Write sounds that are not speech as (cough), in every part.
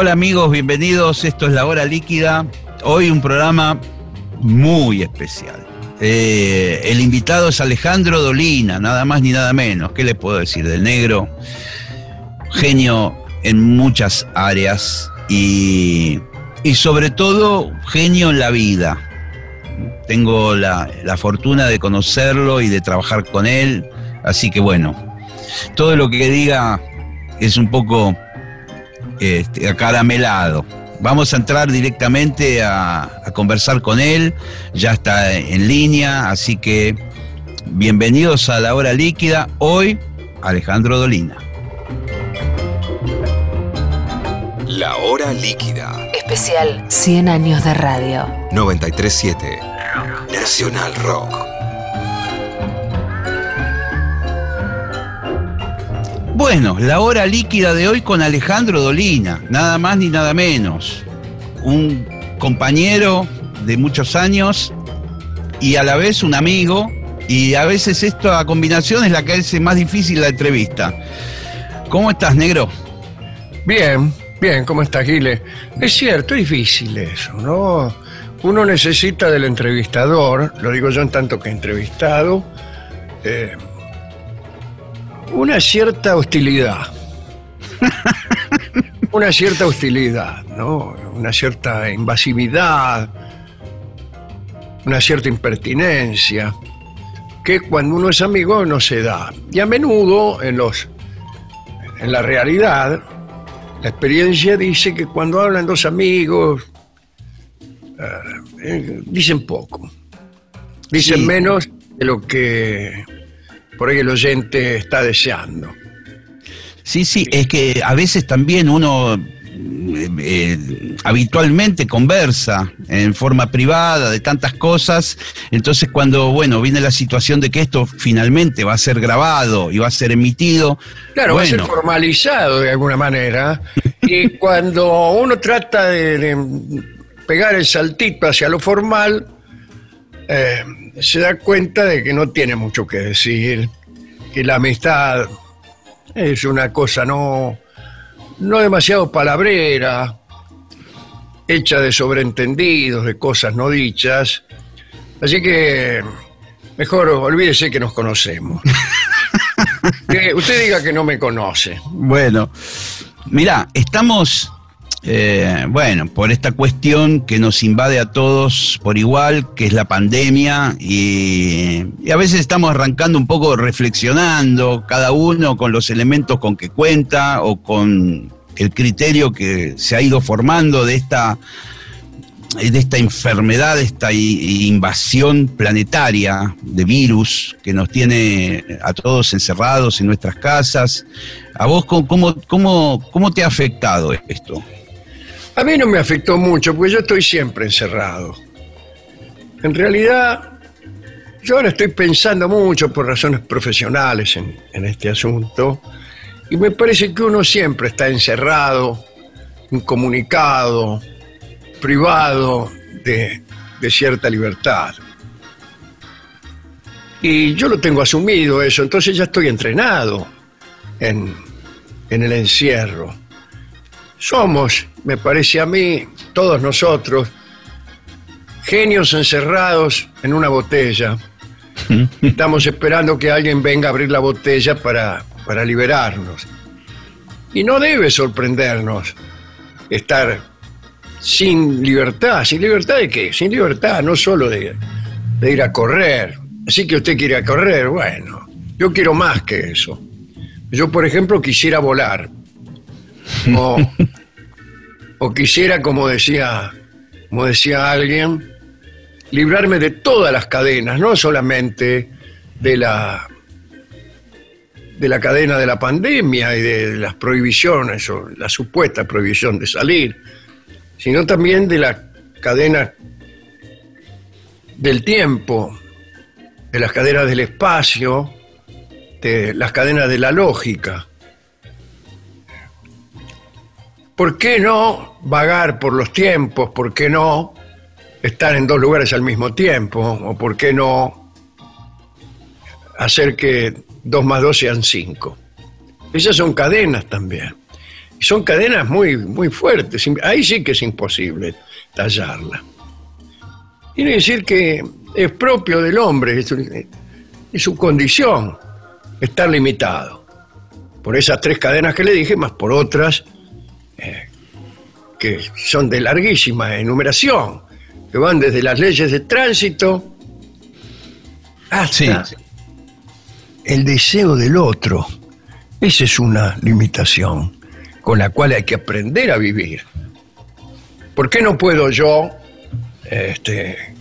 Hola amigos, bienvenidos. Esto es La Hora Líquida. Hoy un programa muy especial. Eh, el invitado es Alejandro Dolina, nada más ni nada menos. ¿Qué le puedo decir del negro? Genio en muchas áreas y, y sobre todo genio en la vida. Tengo la, la fortuna de conocerlo y de trabajar con él, así que bueno, todo lo que diga es un poco este, acaramelado. Vamos a entrar directamente a, a, conversar con él, ya está en línea, así que bienvenidos a la hora líquida. Hoy, Alejandro Dolina. La hora líquida. Especial 100 años de radio. 937 Nacional Rock. Bueno, la hora líquida de hoy con Alejandro Dolina, nada más ni nada menos. Un compañero de muchos años y a la vez un amigo. Y a veces esta combinación es la que hace más difícil la entrevista. ¿Cómo estás, negro? Bien, bien, ¿cómo estás, Gile? Es cierto, es difícil eso, ¿no? Uno necesita del entrevistador, lo digo yo en tanto que entrevistado, eh, una cierta hostilidad. (laughs) una cierta hostilidad, ¿no? Una cierta invasividad, una cierta impertinencia, que cuando uno es amigo no se da. Y a menudo en los en la realidad, la experiencia dice que cuando hablan dos amigos, eh, dicen poco. Dicen Sí. menos de lo que por ahí el oyente está deseando. Sí, sí, es que a veces también uno eh, eh, habitualmente conversa en forma privada de tantas cosas, entonces cuando, bueno, viene la situación de que esto finalmente va a ser grabado y va a ser emitido, Claro, va a ser formalizado de alguna manera. Y (laughs) cuando uno trata de, de pegar el saltito hacia lo formal, eh, se da cuenta de que no tiene mucho que decir, que la amistad es una cosa no, no demasiado palabrera, hecha de sobreentendidos, de cosas no dichas. Así que mejor olvídese que nos conocemos. (laughs) Que usted diga que no me conoce. Bueno, mirá, estamos, eh, bueno, por esta cuestión que nos invade a todos por igual, que es la pandemia, y, a veces estamos arrancando un poco reflexionando, cada uno con los elementos con que cuenta o con el criterio que se ha ido formando de esta de esta enfermedad, de esta invasión planetaria de virus que nos tiene a todos encerrados en nuestras casas. ¿A vos cómo, cómo, cómo te ha afectado esto? A mí no me afectó mucho, porque yo estoy siempre encerrado. En realidad, yo ahora estoy pensando mucho por razones profesionales en, este asunto, y me parece que uno siempre está encerrado, incomunicado, privado de, cierta libertad. Y yo lo tengo asumido eso, entonces ya estoy entrenado en, en el encierro. Somos, me parece a mí, todos nosotros, genios encerrados en una botella. (laughs) Estamos esperando que alguien venga a abrir la botella para, para liberarnos. Y no debe sorprendernos estar sin libertad. ¿Sin libertad de qué? Sin libertad no solo de, de ir a correr. Así que usted quiere ir a correr, bueno, yo quiero más que eso. Yo, por ejemplo, quisiera volar. O, o quisiera, como decía, como decía alguien, librarme de todas las cadenas, no solamente de la de la cadena de la pandemia y de las prohibiciones o la supuesta prohibición de salir, sino también de la cadena del tiempo, de las cadenas del espacio, de las cadenas de la lógica. ¿Por qué no vagar por los tiempos? ¿Por qué no estar en dos lugares al mismo tiempo? ¿O por qué no hacer que dos más dos sean cinco? Esas son cadenas también. Son cadenas muy, muy fuertes. Ahí sí que es imposible tallarla. Que decir que es propio del hombre, es su condición estar limitado. Por esas tres cadenas que le dije, más por otras eh, que son de larguísima enumeración, que van desde las leyes de tránsito hasta el deseo del otro. Esa es una limitación con la cual hay que aprender a vivir. ¿Por qué no puedo yo este,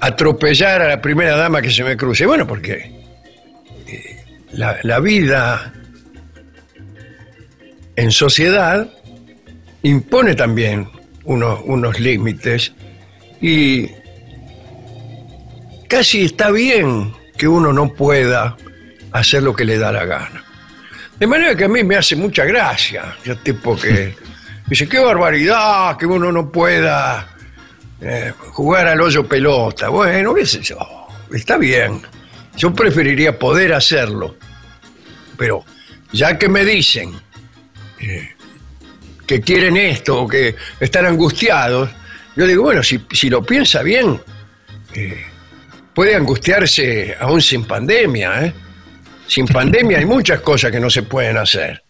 atropellar a la primera dama que se me cruce? Bueno, porque eh, la, la vida en sociedad impone también unos, unos límites y casi está bien que uno no pueda hacer lo que le da la gana. De manera que a mí me hace mucha gracia, yo tipo que (laughs) dice, qué barbaridad que uno no pueda eh, jugar al hoyo pelota. Bueno, qué sé yo, está bien. Yo preferiría poder hacerlo. Pero ya que me dicen eh, que quieren esto o que están angustiados, yo digo, bueno, si, lo piensa bien, eh, puede angustiarse aún sin pandemia. ¿eh? Sin pandemia hay muchas cosas que no se pueden hacer.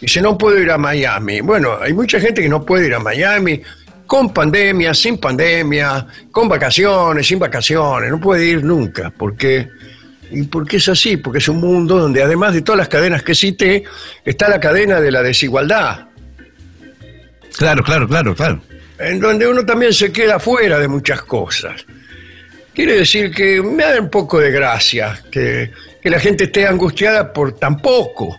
Dice, no puedo ir a Miami. Bueno, hay mucha gente que no puede ir a Miami con pandemia, sin pandemia, con vacaciones, sin vacaciones. No puede ir nunca, porque ¿Y por qué es así? Porque es un mundo donde además de todas las cadenas que cité, está la cadena de la desigualdad. Claro, claro, claro, claro. En donde uno también se queda fuera de muchas cosas. Quiere decir que me da un poco de gracia que, la gente esté angustiada por tan poco.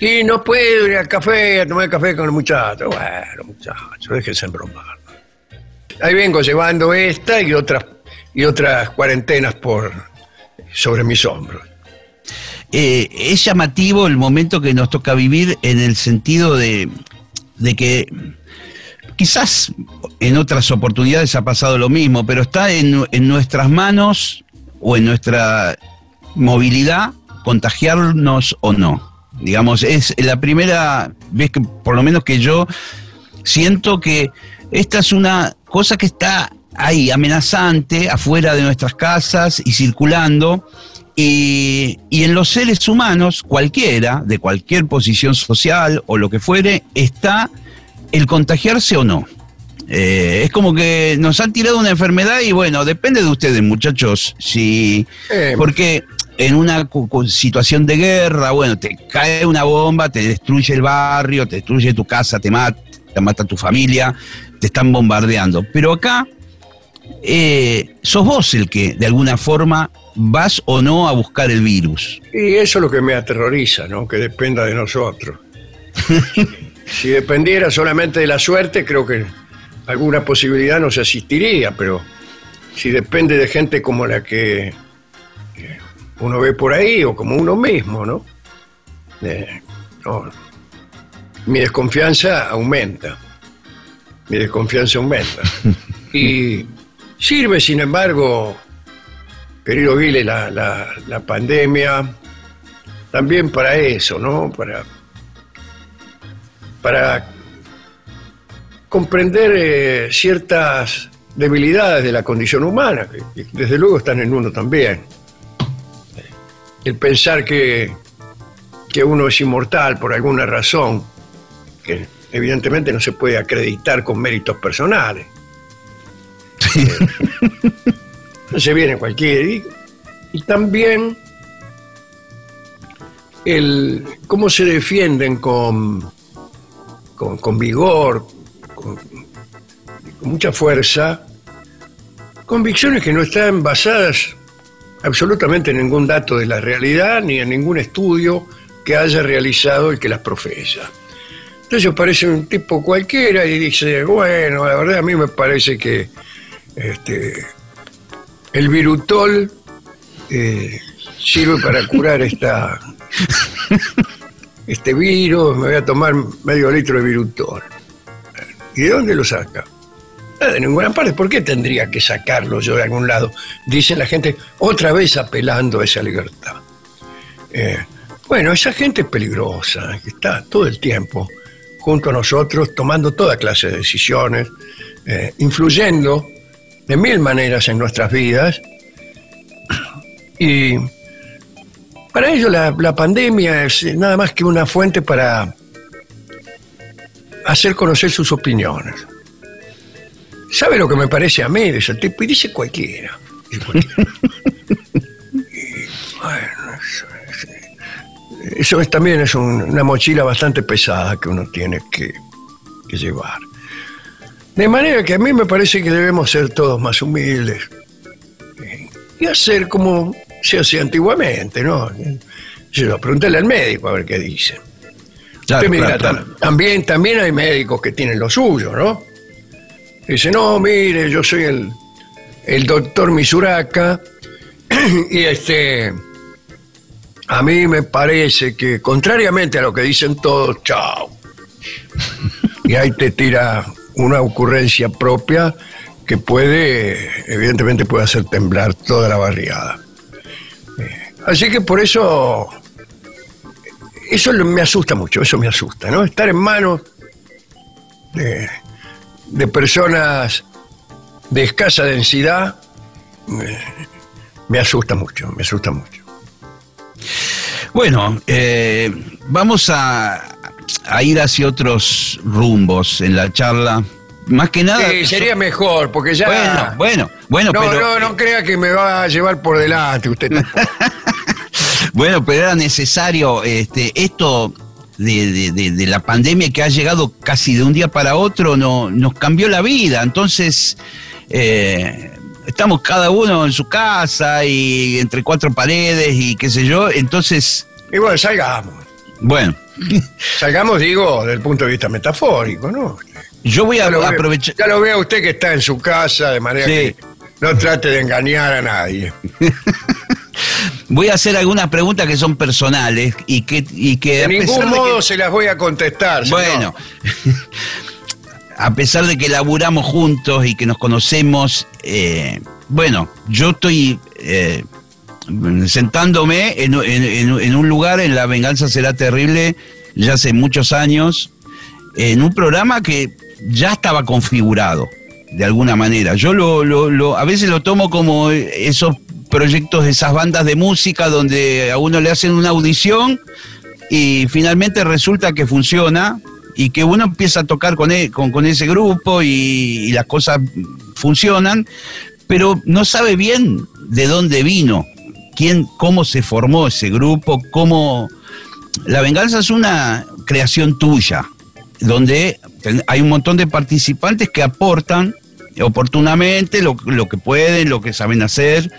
Y no puedo ir al café a tomar café con el muchacho. Bueno, muchachos, déjense bromar. Ahí vengo llevando esta y otras, y otras cuarentenas por, sobre mis hombros. Eh, es llamativo el momento que nos toca vivir en el sentido de, que quizás en otras oportunidades ha pasado lo mismo, pero está en, nuestras manos o en nuestra movilidad contagiarnos o no. Digamos, es la primera vez que, por lo menos que yo siento que esta es una cosa que está ahí amenazante afuera de nuestras casas y circulando. Y, en los seres humanos, cualquiera, de cualquier posición social o lo que fuere, está el contagiarse o no. Eh, es como que nos han tirado una enfermedad y bueno, depende de ustedes, muchachos. Si, eh. Porque en una situación de guerra, bueno, te cae una bomba, te destruye el barrio, te destruye tu casa, te mata, te mata tu familia, te están bombardeando. Pero acá eh, sos vos el que de alguna forma vas o no a buscar el virus. Y eso es lo que me aterroriza, ¿no? Que dependa de nosotros. (laughs) si dependiera solamente de la suerte, creo que alguna posibilidad nos asistiría, pero si depende de gente como la que uno ve por ahí o como uno mismo, ¿no? Eh, no mi desconfianza aumenta. Mi desconfianza aumenta. (laughs) Y Sirve, sin embargo, querido Guile, la, la, pandemia también para eso, ¿no? Para, para comprender eh, ciertas debilidades de la condición humana, que, desde luego están en uno también. El pensar que, que uno es inmortal por alguna razón, que evidentemente no se puede acreditar con méritos personales. (laughs) se viene cualquier. Y, también el cómo se defienden con, con, vigor, con, mucha fuerza, convicciones que no están basadas absolutamente ningún dato de la realidad ni en ningún estudio que haya realizado el que las profesa. Entonces parece un tipo cualquiera y dice, bueno, la verdad a mí me parece que este, el virutol eh, sirve para curar esta, (laughs) este virus, me voy a tomar medio litro de virutol. ¿Y de dónde lo saca? Ah, de ninguna parte. ¿Por qué tendría que sacarlo yo de algún lado? Dice la gente, otra vez apelando a esa libertad. Eh, bueno, esa gente es peligrosa, está todo el tiempo junto a nosotros, tomando toda clase de decisiones, eh, influyendo de mil maneras en nuestras vidas. Y para ello la, la pandemia es nada más que una fuente para hacer conocer sus opiniones. ¿Sabe lo que me parece a mí de ese tipo? Y dice cualquiera. Dice cualquiera. (laughs) Y, bueno, eso, es- eso es- también es un- una mochila bastante pesada que uno tiene que, que llevar. De manera que a mí me parece que debemos ser todos más humildes eh, y hacer como se hacía antiguamente, ¿no? Yo, pregúntale al médico a ver qué dice. Claro, Usted claro, claro. También, también hay médicos que tienen lo suyo, ¿no? Dice, no, mire, yo soy el, el doctor Misuraka (clears throat) y este, a mí me parece que, contrariamente a lo que dicen todos, chao. Y ahí te tira una ocurrencia propia que puede, evidentemente puede hacer temblar toda la barriada. Eh, Así que por eso eso me asusta mucho, eso me asusta, ¿no? Estar en manos de, de personas de escasa densidad eh, me asusta mucho, me asusta mucho. Bueno, eh, vamos a, a ir hacia otros rumbos en la charla. Más que nada. Sí, sería mejor, porque ya... Bueno, bueno, bueno, no, pero. no, no crea que me va a llevar por delante usted. tampoco. (laughs) Bueno, pero era necesario este, esto de, de- de- de la pandemia que ha llegado casi de un día para otro, no, nos cambió la vida. Entonces, eh, estamos cada uno en su casa y entre cuatro paredes y qué sé yo. Entonces, y bueno, salgamos. bueno, (laughs) Salgamos, digo, desde el punto de vista metafórico, ¿no? yo voy a Ya aprovechar. ya lo vea usted que está en su casa, de manera Sí. que no trate de engañar a nadie. (laughs) Voy a hacer algunas preguntas que son personales y que, y que De a pesar ningún de que- modo se las voy a contestar. señor. Bueno, (laughs) a pesar de que laburamos juntos y que nos conocemos, eh, bueno, yo estoy eh, sentándome en, un lugar, en La Venganza Será Terrible, ya hace muchos años, en un programa que ya estaba configurado, de alguna manera. Yo lo, lo- lo- a veces lo tomo como esos proyectos de esas bandas de música donde a uno le hacen una audición y finalmente resulta que funciona y que uno empieza a tocar con, e- con ese grupo y, y las cosas funcionan, pero no sabe bien de dónde vino, quién, cómo se formó ese grupo, cómo... La venganza es una creación tuya, donde hay un montón de participantes que aportan oportunamente lo, lo que pueden, lo que saben hacer.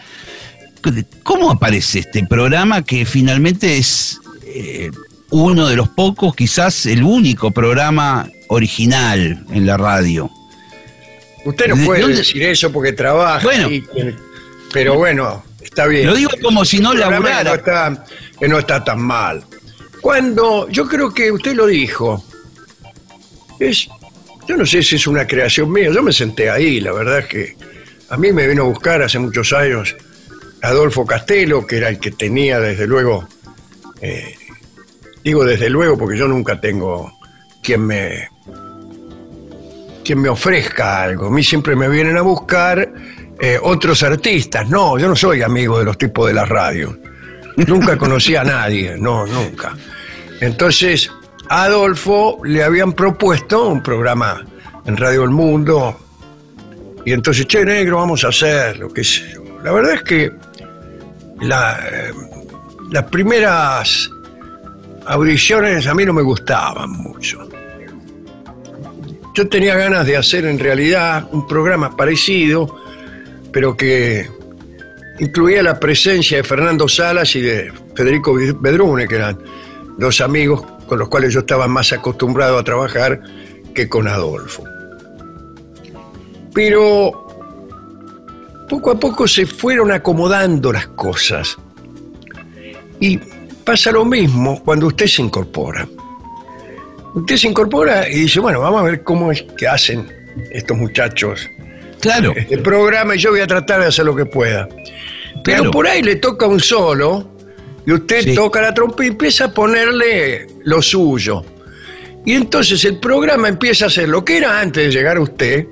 ¿Cómo aparece este programa que finalmente es eh, uno de los pocos, quizás el único programa original en la radio? Usted no ¿De puede dónde- decir eso porque trabaja. Bueno. y pero bueno, está bien. Lo digo como si no laburara. Que no, está, que no está tan mal. Cuando, yo creo que usted lo dijo, es, yo no sé si es una creación mía, yo me senté ahí, la verdad es que a mí me vino a buscar hace muchos años Adolfo Castelo, que era el que tenía desde luego, eh, digo desde luego porque yo nunca tengo quien me, quien me ofrezca algo. A mí siempre me vienen a buscar eh, otros artistas. No, yo no soy amigo de los tipos de la radio. Nunca (laughs) conocí a nadie, no, nunca. Entonces, a Adolfo le habían propuesto un programa en Radio El Mundo. Y entonces, che, negro, vamos a hacerlo, qué sé yo. La verdad es que la, eh, las primeras audiciones a mí no me gustaban mucho. Yo tenía ganas de hacer en realidad un programa parecido, pero que incluía la presencia de Fernando Salas y de Federico Bedrune, que eran dos amigos con los cuales yo estaba más acostumbrado a trabajar que con Adolfo. Pero poco a poco se fueron acomodando las cosas. Y pasa lo mismo cuando usted se incorpora. Usted se incorpora y dice, bueno, vamos a ver cómo es que hacen estos muchachos Claro. el programa y yo voy a tratar de hacer lo que pueda. Pero Claro. por ahí le toca un solo y usted Sí. toca la trompa y empieza a ponerle lo suyo. Y entonces el programa empieza a hacer lo que era antes de llegar a usted,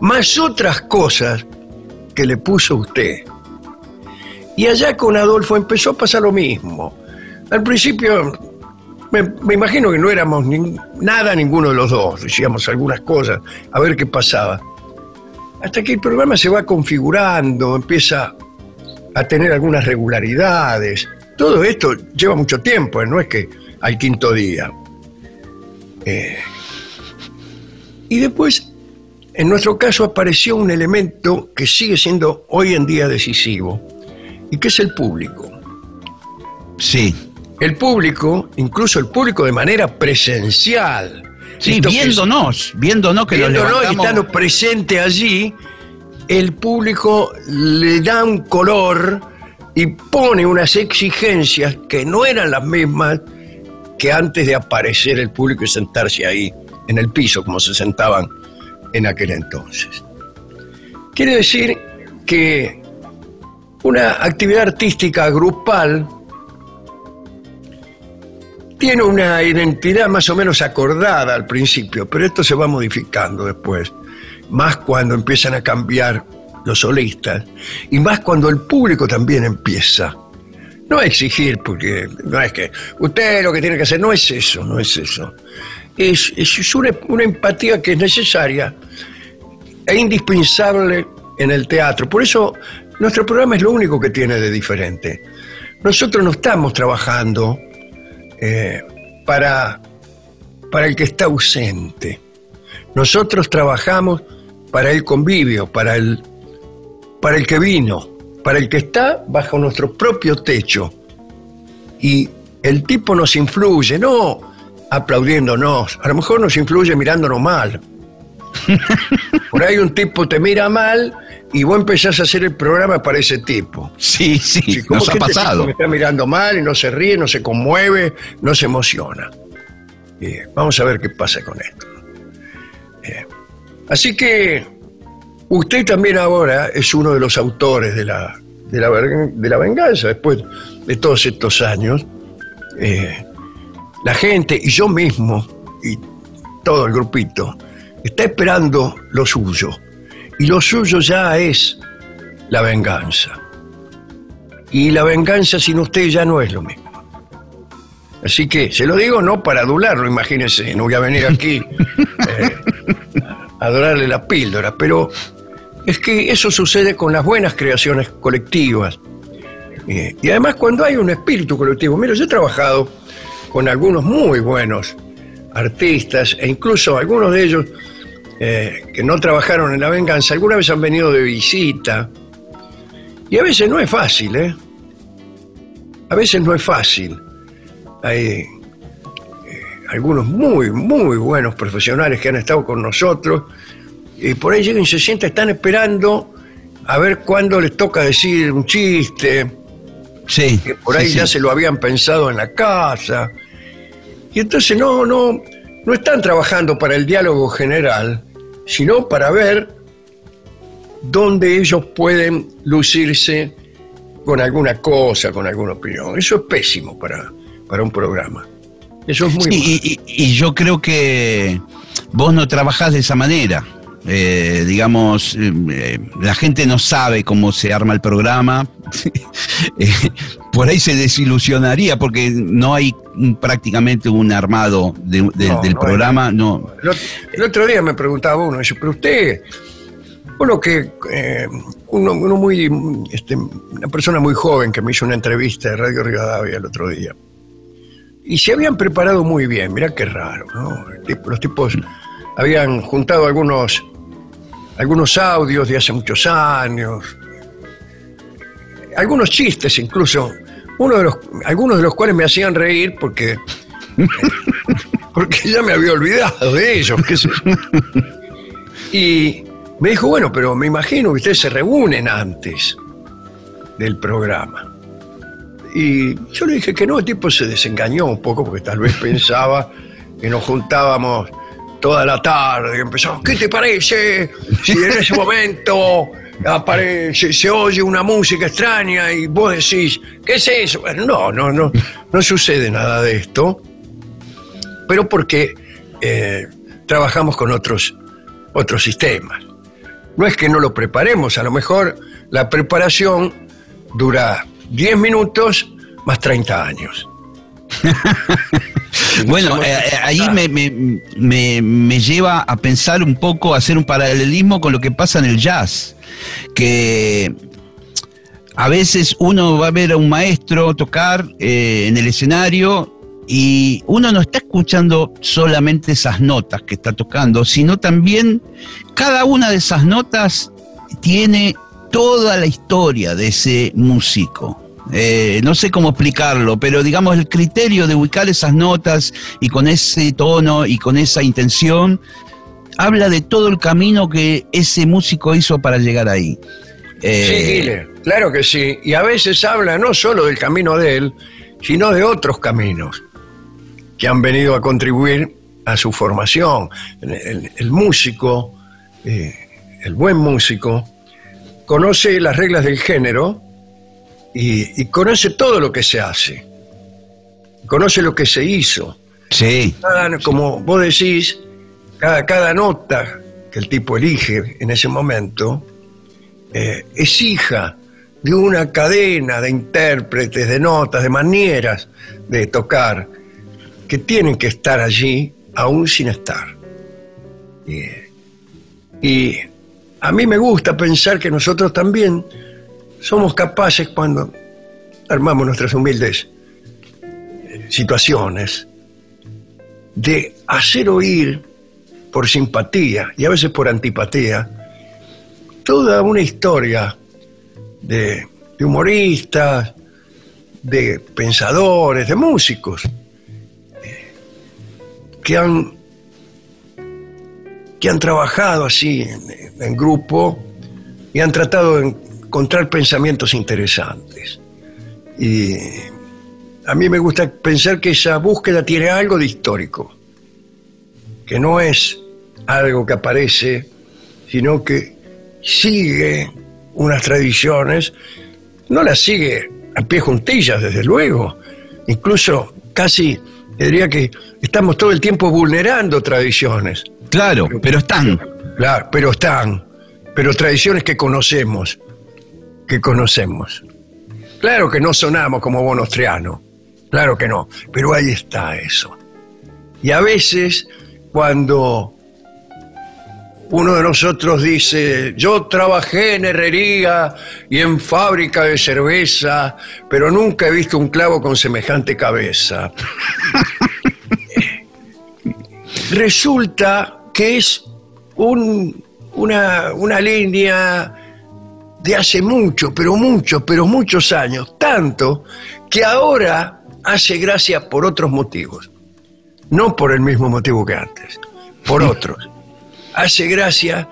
más otras cosas que le puso usted. Y allá con Adolfo empezó a pasar lo mismo. Al principio me, me imagino que no éramos nada ninguno de los dos, decíamos algunas cosas, a ver qué pasaba. Hasta que el programa se va configurando, empieza a tener algunas regularidades. Todo esto lleva mucho tiempo, ¿eh? no es que al quinto día. Eh, y después, en nuestro caso, apareció un elemento que sigue siendo hoy en día decisivo, y que es el público. Sí. El público, incluso el público de manera presencial. Sí, Esto que viéndonos, viéndonos que nos viéndonos estando presente allí, el público le da un color y pone unas exigencias que no eran las mismas que antes de aparecer el público y sentarse ahí, en el piso, como se sentaban en aquel entonces. Quiere decir que una actividad artística grupal tiene una identidad más o menos acordada al principio, pero esto se va modificando después, más cuando empiezan a cambiar los solistas y más cuando el público también empieza. No a exigir, porque no es que usted lo que tiene que hacer, no es eso, no es eso. Es, es una, una empatía que es necesaria e indispensable en el teatro. Por eso nuestro programa es lo único que tiene de diferente. Nosotros no estamos trabajando eh, para, para el que está ausente. Nosotros trabajamos para el convivio, para el, para el que vino, para el que está bajo nuestro propio techo. Y el tipo nos influye, no aplaudiéndonos, a lo mejor nos influye mirándonos mal. (laughs) Por ahí un tipo te mira mal y vos empezás a hacer el programa para ese tipo. Sí, sí, Sí, ¿cómo nos ha pasado. me está mirando mal y no se ríe, no se conmueve, no se emociona. Eh, vamos a ver qué pasa con esto. Eh, así que usted también ahora es uno de los autores de la, de la, de la venganza, después de todos estos años. Eh, la gente y yo mismo y todo el grupito está esperando lo suyo. Y lo suyo ya es la venganza. Y la venganza sin usted ya no es lo mismo. Así que se lo digo no para adularlo, imagínense, no voy a venir aquí (laughs) eh, a dorarle la píldora, pero es que eso sucede con las buenas creaciones colectivas. Eh, y además cuando hay un espíritu colectivo, mira, yo he trabajado con algunos muy buenos artistas e incluso algunos de ellos eh, que no trabajaron en la venganza, alguna vez han venido de visita. Y a veces no es fácil, ¿eh? A veces no es fácil. Hay eh, algunos muy, muy buenos profesionales que han estado con nosotros y por ahí llegan y se sientan, están esperando a ver cuándo les toca decir un chiste, Sí. que por ahí sí, ya sí. se lo habían pensado en la casa. Y entonces no, no, no están trabajando para el diálogo general, sino para ver dónde ellos pueden lucirse con alguna cosa, con alguna opinión. Eso es pésimo para, para un programa. Eso es muy Sí, malo. y, y- y yo creo que vos no trabajás de esa manera. Eh, digamos, eh, eh, la gente no sabe cómo se arma el programa. (laughs) Eh, por ahí se desilusionaría porque no hay prácticamente un armado de- de- No, del no hay programa. No, El, ot- el otro día me preguntaba uno, dice, pero usted, uno que, eh, uno, uno muy, este, una persona muy joven que me hizo una entrevista de Radio Rivadavia el otro día, y se habían preparado muy bien, mirá qué raro, ¿no? Los tipos habían juntado algunos, algunos audios de hace muchos años, algunos chistes incluso, uno de los, algunos de los cuales me hacían reír porque, (laughs) porque ya me había olvidado de ellos. qué sé yo. Y me dijo, bueno, pero me imagino que ustedes se reúnen antes del programa. Y yo le dije que no, el tipo se desengañó un poco porque tal vez pensaba que nos juntábamos toda la tarde, empezamos, ¿qué te parece si en ese momento aparece, se oye una música extraña y vos decís, ¿qué es eso? Bueno, no, no, no, no sucede nada de esto, pero porque eh, trabajamos con otros, otros sistemas. No es que no lo preparemos, a lo mejor la preparación dura 10 minutos más 30 años. (laughs) Bueno, eh, eh, ahí me, me- me- me lleva a pensar un poco, a hacer un paralelismo con lo que pasa en el jazz, que a veces uno va a ver a un maestro tocar eh, en el escenario y uno no está escuchando solamente esas notas que está tocando, sino también cada una de esas notas tiene toda la historia de ese músico. Eh, no sé cómo explicarlo, pero digamos el criterio de ubicar esas notas y con ese tono y con esa intención habla de todo el camino que ese músico hizo para llegar ahí. Eh, Sí, Guille, claro que sí. Y a veces habla no solo del camino de él, sino de otros caminos que han venido a contribuir a su formación. El, el- el músico, eh, el buen músico, conoce las reglas del género y, y conoce todo lo que se hace. Conoce lo que se hizo. sí, Cada- como vos decís, cada, cada nota que el tipo elige en ese momento eh, es hija de una cadena de intérpretes, de notas, de maneras de tocar que tienen que estar allí aún sin estar. Y, y a mí me gusta pensar que nosotros también somos capaces cuando armamos nuestras humildes eh, situaciones de hacer oír por simpatía y a veces por antipatía toda una historia de, humoristas, de pensadores, de músicos eh, que han que han trabajado así en, en grupo y han tratado de encontrar pensamientos interesantes. Y a mí me gusta pensar que esa búsqueda tiene algo de histórico, que no es algo que aparece, sino que sigue unas tradiciones, no las sigue a pie juntillas, desde luego, incluso casi diría que estamos todo el tiempo vulnerando tradiciones, claro, pero están. claro, pero están, pero tradiciones que conocemos, que conocemos. Claro que no sonamos como Bonostriano, claro que no, pero ahí está eso. Y a veces cuando uno de nosotros dice, yo trabajé en herrería y en fábrica de cerveza, pero nunca he visto un clavo con semejante cabeza. (laughs) Resulta que es un- una, una línea de hace mucho, pero mucho, pero muchos años, tanto que ahora hace gracia por otros motivos, no por el mismo motivo que antes, por otros. Hace gracia,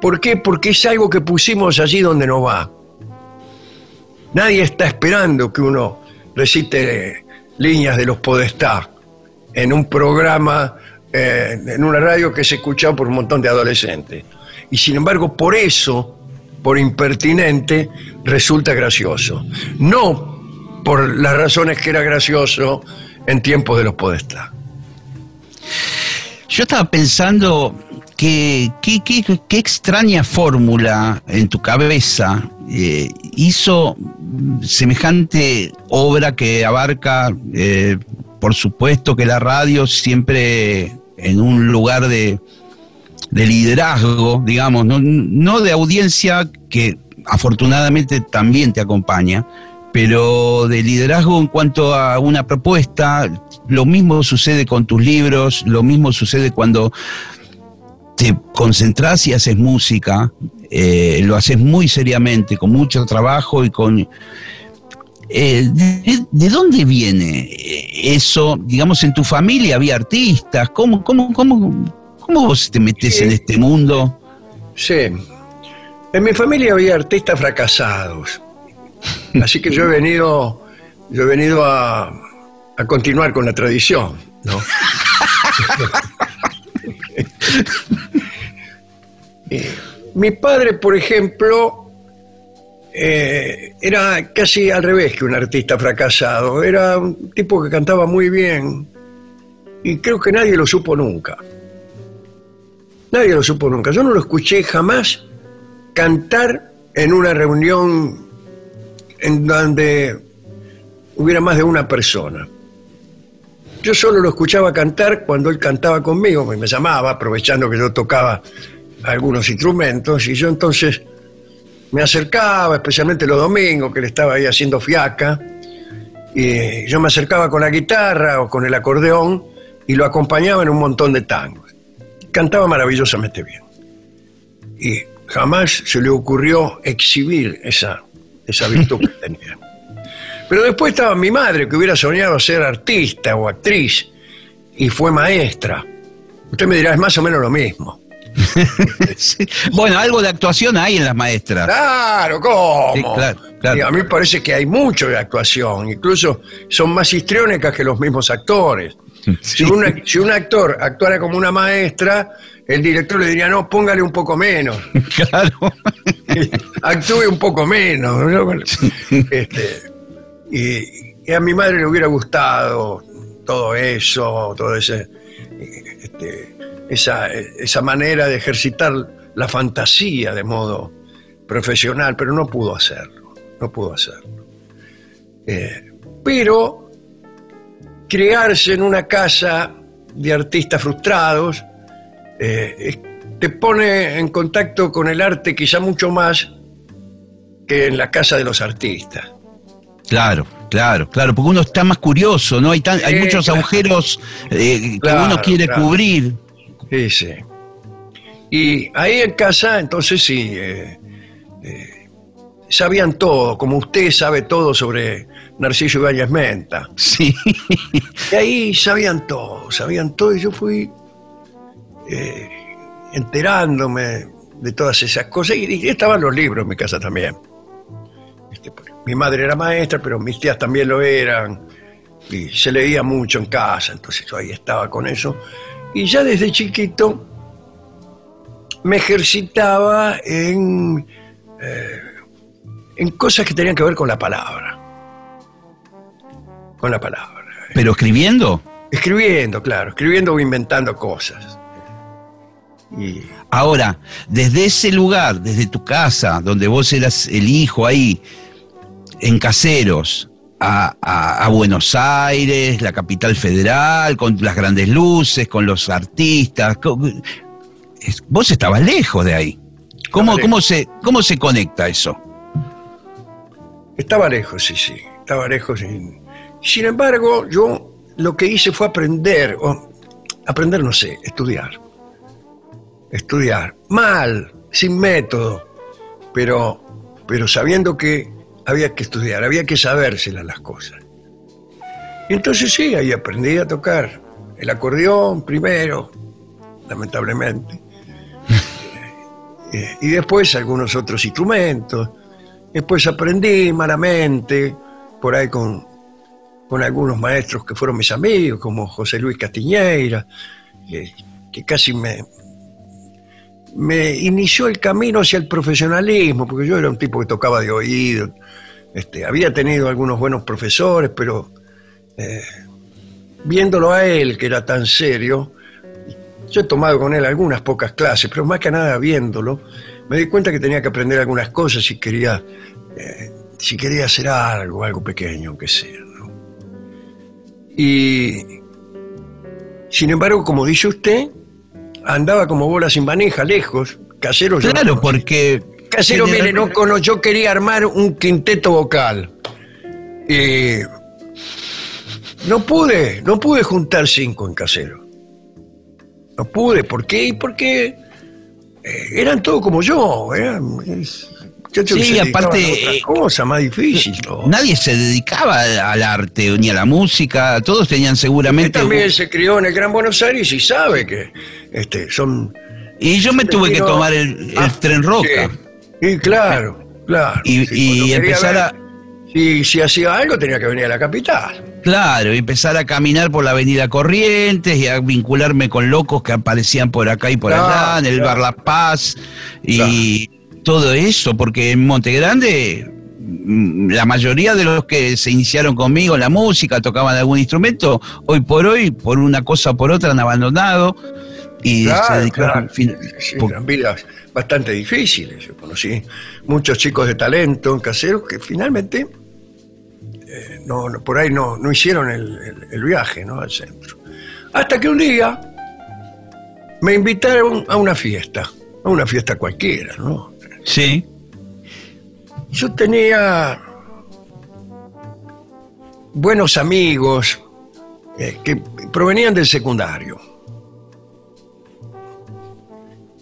¿por qué? Porque es algo que pusimos allí donde no va. Nadie está esperando que uno recite líneas de los Podestá en un programa, eh, en una radio que se escuchaba por un montón de adolescentes. Y sin embargo, por eso, por impertinente, resulta gracioso. No por las razones que era gracioso en tiempos de los Podestá. Yo estaba pensando que qué extraña fórmula en tu cabeza eh, hizo semejante obra que abarca, eh, por supuesto que la radio siempre en un lugar de, de liderazgo, digamos, no, no de audiencia que afortunadamente también te acompaña, pero de liderazgo en cuanto a una propuesta, lo mismo sucede con tus libros, lo mismo sucede cuando te concentrás y haces música, eh, lo haces muy seriamente, con mucho trabajo y con... Eh, de, dónde viene eso? Digamos, en tu familia había artistas, ¿cómo, cómo, cómo, cómo vos te metes en este mundo? Sí, en mi familia había artistas fracasados, así que yo he venido, yo he venido a, a continuar con la tradición, ¿no? (laughs) mi padre, por ejemplo, eh, era casi al revés que un artista fracasado. Era un tipo que cantaba muy bien y creo que nadie lo supo nunca. Nadie lo supo nunca. Yo no lo escuché jamás cantar en una reunión en donde hubiera más de una persona. Yo solo lo escuchaba cantar cuando él cantaba conmigo, me llamaba, aprovechando que yo tocaba algunos instrumentos, y yo entonces me acercaba, especialmente los domingos, que le estaba ahí haciendo fiaca, y yo me acercaba con la guitarra o con el acordeón y lo acompañaba en un montón de tangos. Cantaba maravillosamente bien. Y jamás se le ocurrió exhibir esa, esa virtud que (laughs) tenía. Pero después estaba mi madre, que hubiera soñado ser artista o actriz, y fue maestra. Usted me dirá, es más o menos lo mismo. (laughs) Bueno, algo de actuación hay en las maestras. Claro, ¿cómo? a mí me parece que hay mucho de actuación, incluso son más histriónicas que los mismos actores. (laughs) Si, si un actor actuara como una maestra, el director le diría, no, póngale un poco menos. (laughs) Claro. (laughs) Actúe un poco menos. Este, y, a mi madre le hubiera gustado todo eso, todo ese, este, esa, manera de ejercitar la fantasía de modo profesional, pero no pudo hacerlo, no pudo hacerlo. Eh, pero crearse en una casa de artistas frustrados eh, te pone en contacto con el arte quizá mucho más que en la casa de los artistas. Claro, claro, claro, porque uno está más curioso, ¿no? Hay, hay muchos agujeros eh, que uno quiere cubrir. Sí, sí. Y ahí en casa, entonces sí, eh, sabían todo, como usted sabe todo sobre Narciso Ibáñez Menta. Sí. Y ahí sabían todo, sabían todo, y yo fui enterándome de todas esas cosas, y, estaban los libros en mi casa también. Este, mi madre era maestra, pero mis tías también lo eran. Y se leía mucho en casa, entonces yo ahí estaba con eso. Y ya desde chiquito me ejercitaba en, eh, en cosas que tenían que ver con la palabra. Con la palabra. ¿Pero escribiendo? Escribiendo, claro, escribiendo o inventando cosas. Y... Ahora, desde ese lugar, desde tu casa, donde vos eras el hijo ahí, en caseros a, Buenos Aires, la capital federal, con las grandes luces, con los artistas. Vos estabas lejos de ahí. ¿Cómo, cómo, se, ¿Cómo se conecta eso? Estaba lejos, sí, sí. Estaba lejos. Sin embargo, yo lo que hice fue aprender, o aprender no sé, estudiar. Estudiar. Mal, sin método, pero, pero sabiendo que había que estudiar, había que sabérselas las cosas. Y entonces sí, ahí aprendí a tocar el acordeón primero, lamentablemente, (laughs) eh, y después algunos otros instrumentos. Después aprendí malamente, por ahí con, con algunos maestros que fueron mis amigos, como José Luis Castiñeira, que casi me, me inició el camino hacia el profesionalismo, porque yo era un tipo que tocaba de oído, este, había tenido algunos buenos profesores, pero eh, viéndolo a él, que era tan serio, yo he tomado con él algunas pocas clases, pero más que nada viéndolo, me di cuenta que tenía que aprender algunas cosas si quería, eh, si quería hacer algo, algo pequeño, aunque sea. Y, sin embargo, como dice usted, andaba como bola sin maneja, lejos, casero. Claro, porque... Casero, mire, no, yo quería armar un quinteto vocal. Y no pude, no pude juntar cinco en casero. No pude, ¿por qué? Porque eh, eran todos como yo, eran muchachos que Sí, se dedicaban aparte, a otra eh, cosa más difícil. todo. Nadie se dedicaba al arte ni a la música, todos tenían Usted seguramente... también se crió en el Gran Buenos Aires y sabe que este, son... Y yo me tuve que tomar el, el Ah, tren Roca. Sí, y claro, claro. Y- Sí, y empezar ver a- Si, si hacía algo tenía que venir a la capital. Claro, y empezar a caminar por la avenida Corrientes y a vincularme con locos que aparecían por acá y por Claro, allá, en el claro. Bar La Paz y todo eso, porque en Monte Grande mm, la mayoría de los que se iniciaron conmigo en la música, tocaban algún instrumento, hoy por hoy, por una cosa o por otra, han abandonado y se dedicaron claro. Sí, por- eran vidas bastante difíciles. Yo conocí muchos chicos de talento caseros que finalmente eh, no, no- por ahí no, no hicieron el, el- el viaje ¿no? al centro. Hasta que un día me invitaron a una fiesta, a una fiesta cualquiera, ¿no? Sí, Yo tenía buenos amigos eh, que provenían del secundario.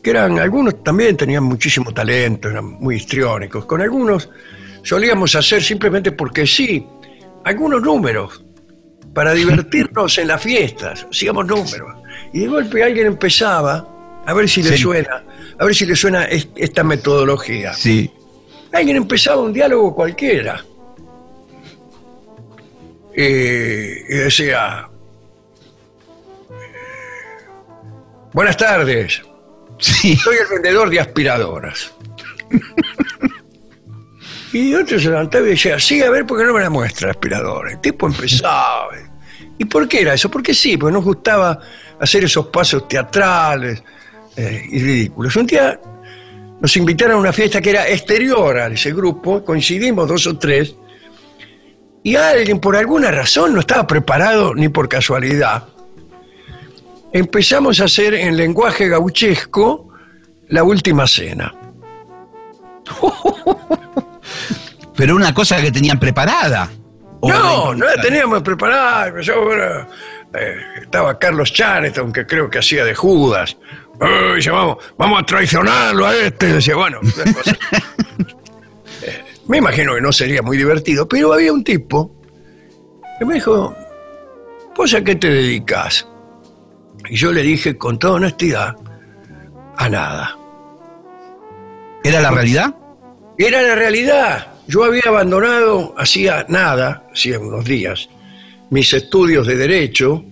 Que eran, algunos también tenían muchísimo talento, eran muy histriónicos. Con algunos solíamos hacer simplemente porque sí, algunos números para divertirnos en las fiestas. Hacíamos números. Y de golpe alguien empezaba a ver si le Sí. suena, a ver si le suena es- esta metodología. sí. Alguien empezaba un diálogo cualquiera. Eh, y decía, buenas tardes, Sí, soy el vendedor de aspiradoras. (laughs) y otro se levantaba y decía, sí, a ver, ¿por qué no me la muestra aspiradora? El tipo empezaba. ¿Y por qué era eso? Porque sí, porque nos gustaba hacer esos pasos teatrales eh, y ridículos. Un día nos invitaron a una fiesta que era exterior a ese grupo, coincidimos dos o tres, y alguien por alguna razón no estaba preparado ni por casualidad. Empezamos a hacer en lenguaje gauchesco la última cena. (laughs) pero una cosa que tenían preparada. ¿O No, no la teníamos preparada. Yo eh, estaba Carlos Charleston, que creo que hacía de Judas. Eh, dice, vamos, vamos a traicionarlo a este. Decía, bueno. Eh, me imagino que no sería muy divertido, pero había un tipo que me dijo, ¿vos a qué te dedicas? Y yo le dije con toda honestidad, a nada. ¿Era la realidad? Era la realidad. Yo había abandonado hacía nada, hacía unos días, mis estudios de derecho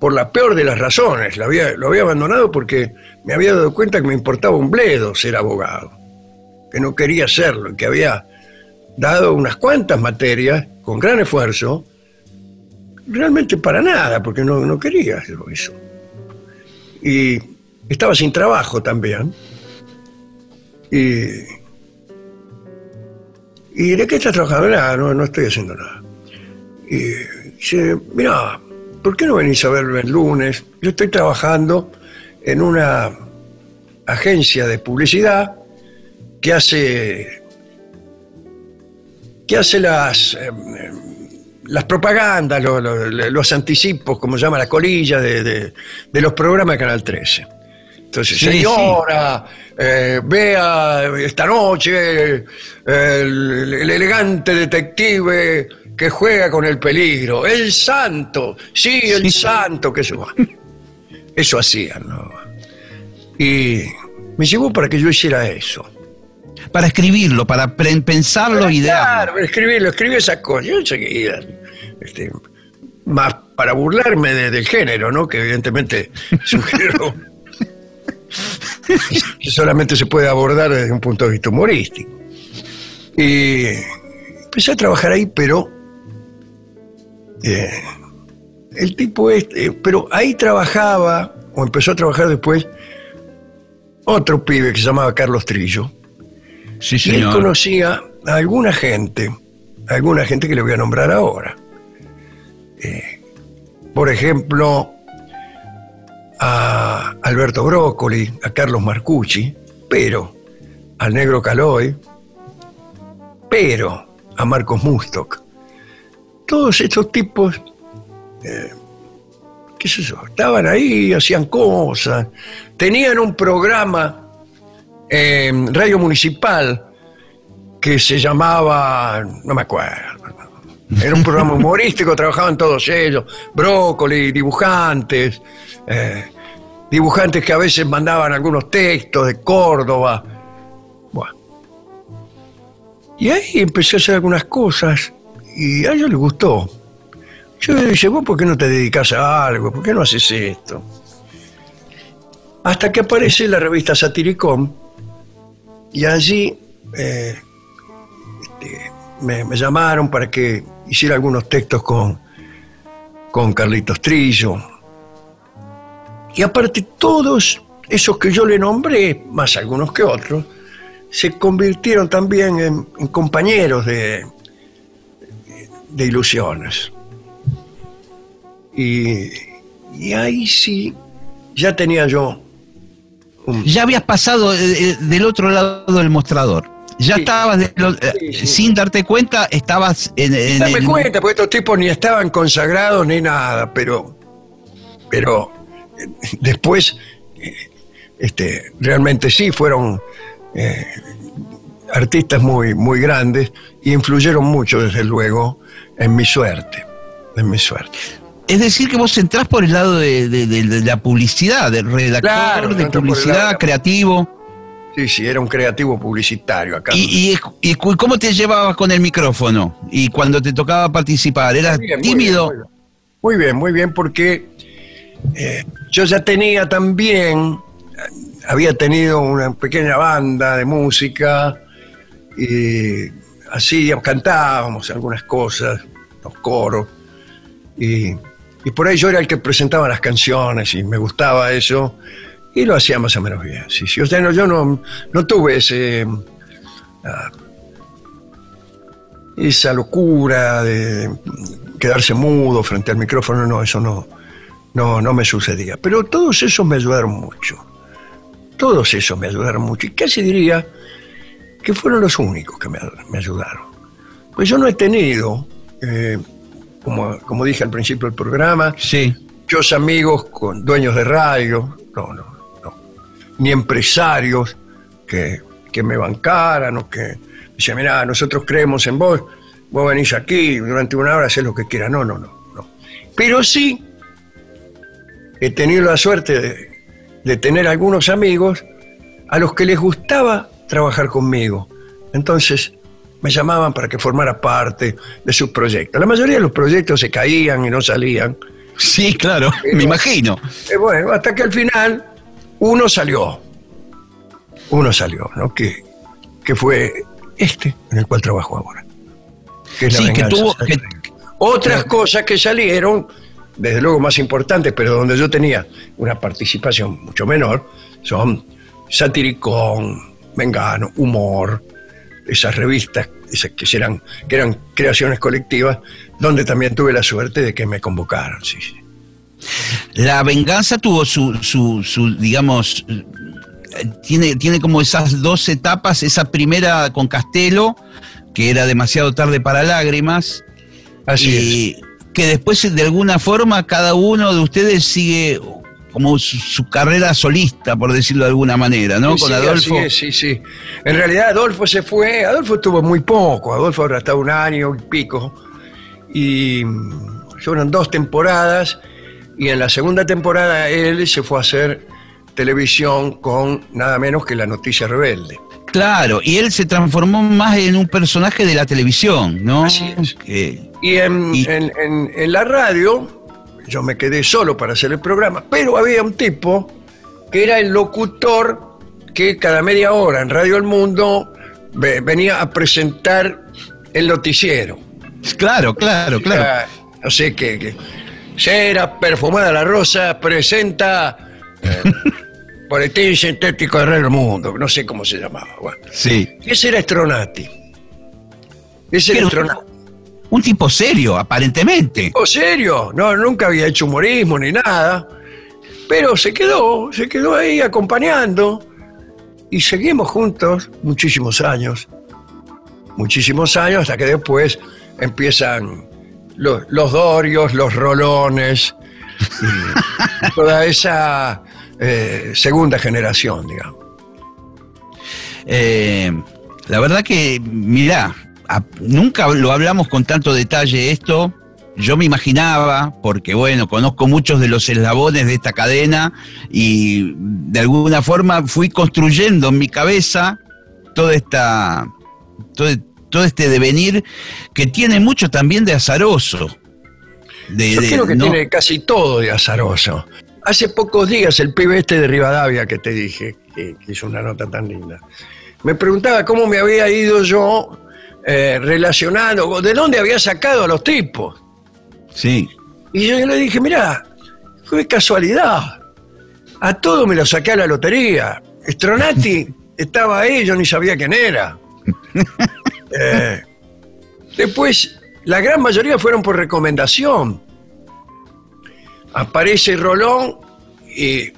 por la peor de las razones. Lo había, lo había abandonado porque me había dado cuenta que me importaba un bledo ser abogado, que no quería serlo, que había dado unas cuantas materias con gran esfuerzo, realmente para nada, porque no, no quería eso. Y estaba sin trabajo también. Y ¿Y de qué estás trabajando? Nada, no, no estoy haciendo nada. Y dice, mira, ¿por qué no venís a verlo el lunes? Yo estoy trabajando en una agencia de publicidad que hace que hace las eh, las propagandas, lo- lo- los anticipos, como se llama la colilla de, de- de los programas de Canal 13. Entonces, Sí, señora, eh, vea esta noche eh, el, el elegante detective que juega con el peligro. El santo, sí, el Sí. santo, que eso. Eso hacían, ¿no? Y me llevó para que yo hiciera eso. Para escribirlo, para pensarlo, idearlo. Claro, escribirlo, escribí esas cosas. Yo enseguida, este, más para burlarme de- del género, ¿no? Que evidentemente (laughs) es un género que solamente se puede abordar desde un punto de vista humorístico. Y empecé a trabajar ahí, pero eh, el tipo este, pero ahí trabajaba, o empezó a trabajar después, otro pibe que se llamaba Carlos Trillo. Sí, Y él señor. conocía a alguna gente, a alguna gente que le voy a nombrar ahora. Eh, por ejemplo, a Alberto Brócoli, a Carlos Marcucci, pero al Negro Caloy, pero a Marcos Mustok. Todos estos tipos, eh, qué sé yo, estaban ahí, hacían cosas, tenían un programa en Radio Municipal que se llamaba, no me acuerdo, era un programa humorístico, (laughs) trabajaban todos ellos, brócoli, dibujantes, eh, dibujantes que a veces mandaban algunos textos de Córdoba. Bueno. Y ahí empecé a hacer algunas cosas y a ellos les gustó. Yo le dije, vos por qué no te dedicas a algo, por qué no haces esto. Hasta que aparece la revista Satiricón y allí eh, este, me, llamaron para que hiciera algunos textos con, con Carlitos Trillo. Y aparte todos esos que yo le nombré, más algunos que otros, se convirtieron también en compañeros de, de ilusiones. Y, y ahí sí, ya tenía yo un, Ya habías pasado eh, eh, del otro lado del mostrador. Ya Sí. estabas, de lo- eh, Sí, sí. sin darte cuenta, estabas en, en Dame el- cuenta, porque estos tipos ni estaban consagrados ni nada, pero, pero después, este, realmente sí fueron eh, artistas muy, muy grandes y influyeron mucho, desde luego, en mi suerte, en mi suerte. Es decir, que vos entrás por el lado de, de- de- de la publicidad, del redactor, Claro, de publicidad, la- creativo. Sí, sí, era un creativo publicitario acá. Y, y- y cu- cómo te llevabas con el micrófono? Y cuando te tocaba participar, ¿eras Muy bien, muy tímido? bien, Muy bien, muy bien, porque eh, yo ya tenía también, había tenido una pequeña banda de música y así cantábamos algunas cosas, los coros, y, y por ahí yo era el que presentaba las canciones y me gustaba eso y lo hacía más o menos bien. Sí, no, yo no, no tuve ese... ah, esa locura de quedarse mudo frente al micrófono, no, eso no, no, no me sucedía. Pero todos esos me ayudaron mucho. Todos esos me ayudaron mucho. Y casi diría que fueron los únicos que me, me ayudaron. Pues yo no he tenido, eh, como, como dije al principio del programa, Sí. muchos amigos con dueños de radio, no, no, no, ni empresarios que, que me bancaran o que decían, mira, nosotros creemos en vos, vos venís aquí durante una hora, haces lo que quieras. No, no, no, no. Pero sí he tenido la suerte de, de tener algunos amigos a los que les gustaba trabajar conmigo. Entonces me llamaban para que formara parte de sus proyectos. La mayoría de los proyectos se caían y no salían. Sí, claro, Pero- me imagino. Eh, bueno, hasta que al final uno salió. Uno salió, ¿no? Que, que fue este en el cual trabajo ahora. Que es la Sí, que tuvo- que- Otras cosas que salieron, desde luego más importantes, pero donde yo tenía una participación mucho menor, son Satiricón, Mengano, Humor, esas revistas esas que, eran, que eran creaciones colectivas, donde también tuve la suerte de que me convocaron. Sí, sí. La venganza tuvo su, su, su, digamos, tiene, tiene como esas dos etapas, esa primera con Castelo, que era demasiado tarde para lágrimas, Así es. y que después de alguna forma cada uno de ustedes sigue como su, su carrera solista, por decirlo de alguna manera, ¿no? Sí, con sí, Adolfo. es, sí, sí. En realidad Adolfo se fue, Adolfo estuvo muy poco, Adolfo está un año y pico, y mm, fueron dos temporadas, y en la segunda temporada él se fue a hacer televisión con nada menos que La Noticia Rebelde. Claro, y él se transformó más en un personaje de la televisión, ¿no? Así es. Que- Y en, Y- en- en- en la radio, yo me quedé solo para hacer el programa, pero había un tipo que era el locutor que cada media hora en Radio El Mundo ve- venía a presentar el noticiero. claro, claro, claro. No sé qué. qué. Cera perfumada la rosa presenta eh, (laughs) boletín sintético de Radio El Mundo, no sé cómo se llamaba. Bueno, Sí. ese era Stronati. Ese era Pero- Stronati. Un tipo serio, aparentemente. ¿O serio? No, nunca había hecho humorismo ni nada. Pero se quedó, se quedó ahí acompañando. Y seguimos juntos muchísimos años. Muchísimos años hasta que después empiezan los, los dorios, los rolones y (laughs) toda esa eh, segunda generación, digamos. Eh, la verdad que, mirá, nunca lo hablamos con tanto detalle esto. Yo me imaginaba, porque bueno, conozco muchos de los eslabones de esta cadena y de alguna forma fui construyendo en mi cabeza toda esta, todo, este devenir que tiene mucho también de azaroso. Yo creo que tiene casi todo de azaroso. Hace pocos días el pibe este de Rivadavia que te dije, que hizo una nota tan linda, me preguntaba cómo me había ido yo eh, relacionado, de dónde había sacado a los tipos. Sí. Y yo le dije, mira, fue casualidad. A todo me lo saqué a la lotería. Stronati (laughs) estaba ahí, yo ni sabía quién era. (laughs) Eh, después, la gran mayoría fueron por recomendación. Aparece Rolón y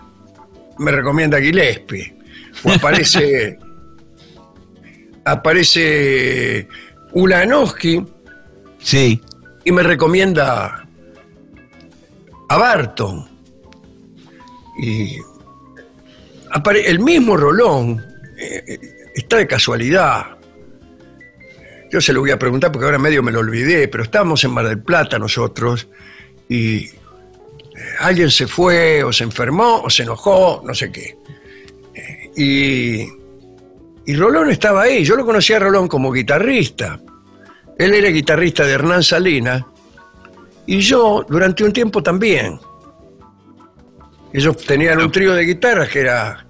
me recomienda Gillespie. O aparece (laughs) aparece Ulanowski. Sí. Y me recomienda a Barton. Y el mismo Rolón eh, está de casualidad. Yo se lo voy a preguntar porque ahora medio me lo olvidé, pero estábamos en Mar del Plata nosotros y eh, alguien se fue o se enfermó o se enojó, no sé qué. Eh, y y Rolón estaba ahí. Yo lo conocía a Rolón como guitarrista. Él era guitarrista de Hernán Salinas y yo durante un tiempo también. Ellos tenían un trío de guitarras que era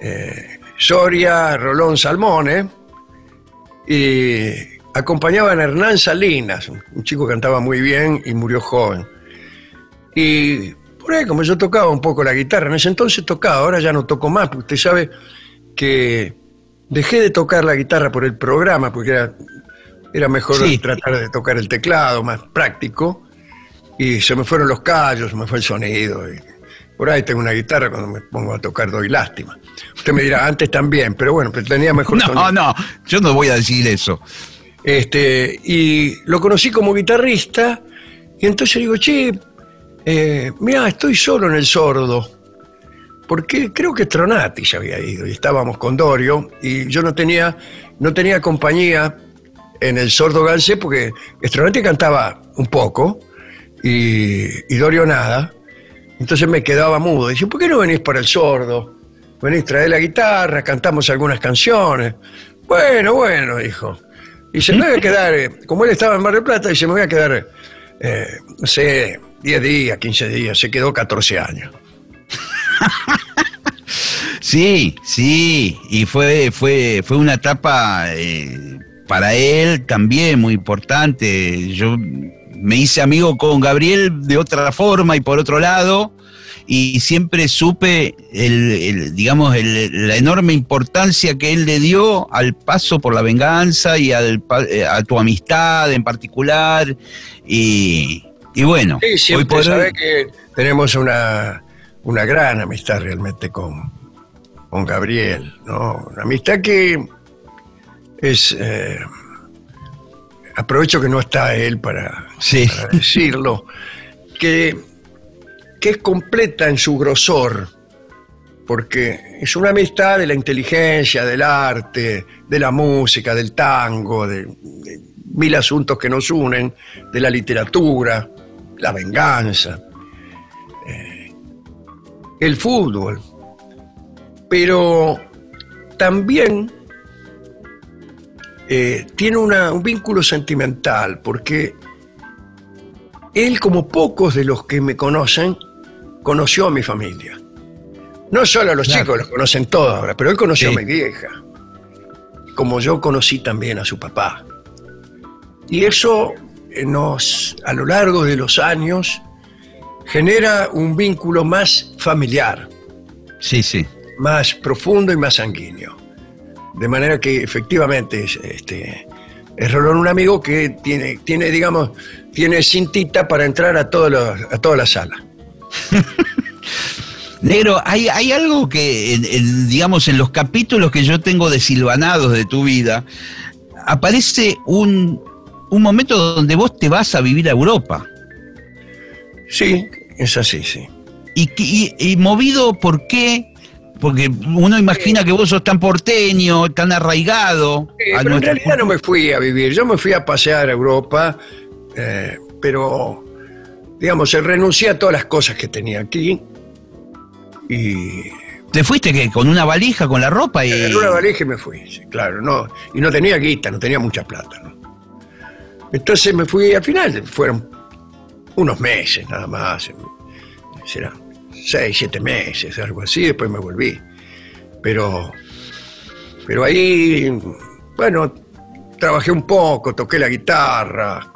eh, Soria, Rolón Salmone y acompañaban a Hernán Salinas, un chico que cantaba muy bien y murió joven. Y por ahí, como yo tocaba un poco la guitarra, en ese entonces tocaba, ahora ya no toco más, porque usted sabe que Dejé de tocar la guitarra por el programa, porque era, mejor tratar de tocar el teclado, más práctico. Y se me fueron los callos, se me fue el sonido. Y por ahí tengo una guitarra, cuando me pongo a tocar doy lástima. Usted me dirá, antes también, pero bueno, pero tenía mejor sonido. No, no, yo no voy a decir eso. Este, y lo conocí como guitarrista, y entonces digo, che, eh, mira, estoy solo en el sordo porque creo que Tronati se había ido y estábamos con Dorio y yo no tenía, no tenía compañía en el sordo Galce porque Stronati cantaba un poco y, Dorio nada. Entonces me quedaba mudo. Dice, ¿por qué no venís para el sordo? Venís, traer la guitarra, cantamos algunas canciones. Bueno, bueno, dijo. Y se me voy a quedar, eh, como él estaba en Mar del Plata, y se me voy a quedar, eh, no sé, 10 días, 15 días, se quedó 14 años. (laughs) sí, sí, y fue, fue, fue una etapa eh, para él también muy importante. Yo me hice amigo con Gabriel de otra forma y por otro lado, y siempre supe, el, digamos, la enorme importancia que él le dio al paso por la venganza y al, eh, a tu amistad en particular. Y, bueno, sí, siempre sabe que tenemos una una gran amistad realmente con, con Gabriel, ¿no? Una amistad que es... Eh, aprovecho que no está él para, decirlo, que, que, es completa en su grosor, porque es una amistad de la inteligencia, del arte, de la música, del tango, de, de mil asuntos que nos unen, de la literatura, la venganza el fútbol, pero también eh, tiene un vínculo sentimental, porque él, como pocos de los que me conocen, conoció a mi familia. No solo a los chicos, los conocen todos ahora, pero él conoció a mi vieja, como yo conocí también a su papá. Y eso eh, nos, a lo largo de los años, genera un vínculo más familiar. Sí, sí. Más profundo y más sanguíneo. De manera que efectivamente este, es Rolón un amigo que tiene, tiene, digamos, tiene cintita para entrar a, todos a toda la sala. (laughs) Negro, hay, hay algo que, digamos, en los capítulos que yo tengo desilvanados de tu vida, aparece un, un momento donde vos te vas a vivir a Europa. Sí, es así, sí. ¿Y, y, movido por qué? Porque uno imagina que vos sos tan porteño, tan arraigado. Sí, a pero en realidad no me fui a vivir, yo me fui a pasear a Europa, eh, pero, digamos, renuncié a todas las cosas que tenía aquí y ¿Te fuiste que con una valija con la ropa y en una valija y me fui, sí, claro, no, y no tenía guita, no tenía mucha plata, ¿no? Entonces me fui, al final fueron unos meses nada más, serán seis, siete meses, algo así, después me volví. Pero, pero ahí, bueno, trabajé un poco, toqué la guitarra.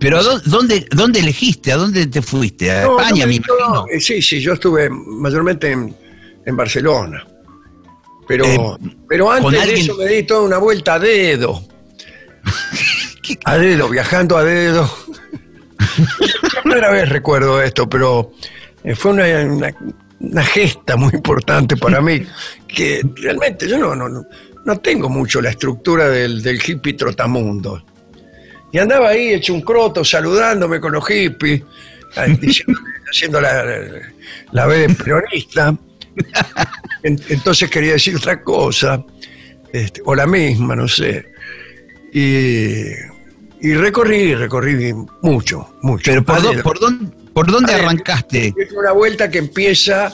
pero ¿a dó- dónde dónde elegiste? ¿A dónde te fuiste? A No, España, no, me imagino. eh, sí, sí, yo estuve mayormente en, en Barcelona. Pero, Eh, pero antes de eso me di toda una vuelta a dedo. (laughs) ¿Qué- A dedo, viajando a dedo. (laughs) Primera vez recuerdo esto, pero eh, fue una, una- una gesta muy importante para mí, que realmente yo no, no, no- tengo mucho la estructura del, del hippie trotamundo. Y andaba ahí hecho un croto, saludándome con los hippies, (laughs) diciendo- haciendo la, la B de peronista. En- Entonces quería decir otra cosa, este, o la misma, no sé. Y, y recorrí, recorrí mucho, mucho. Pero ¿por, A dó- dedo. por dónde, por dónde ver, arrancaste? Es una vuelta que empieza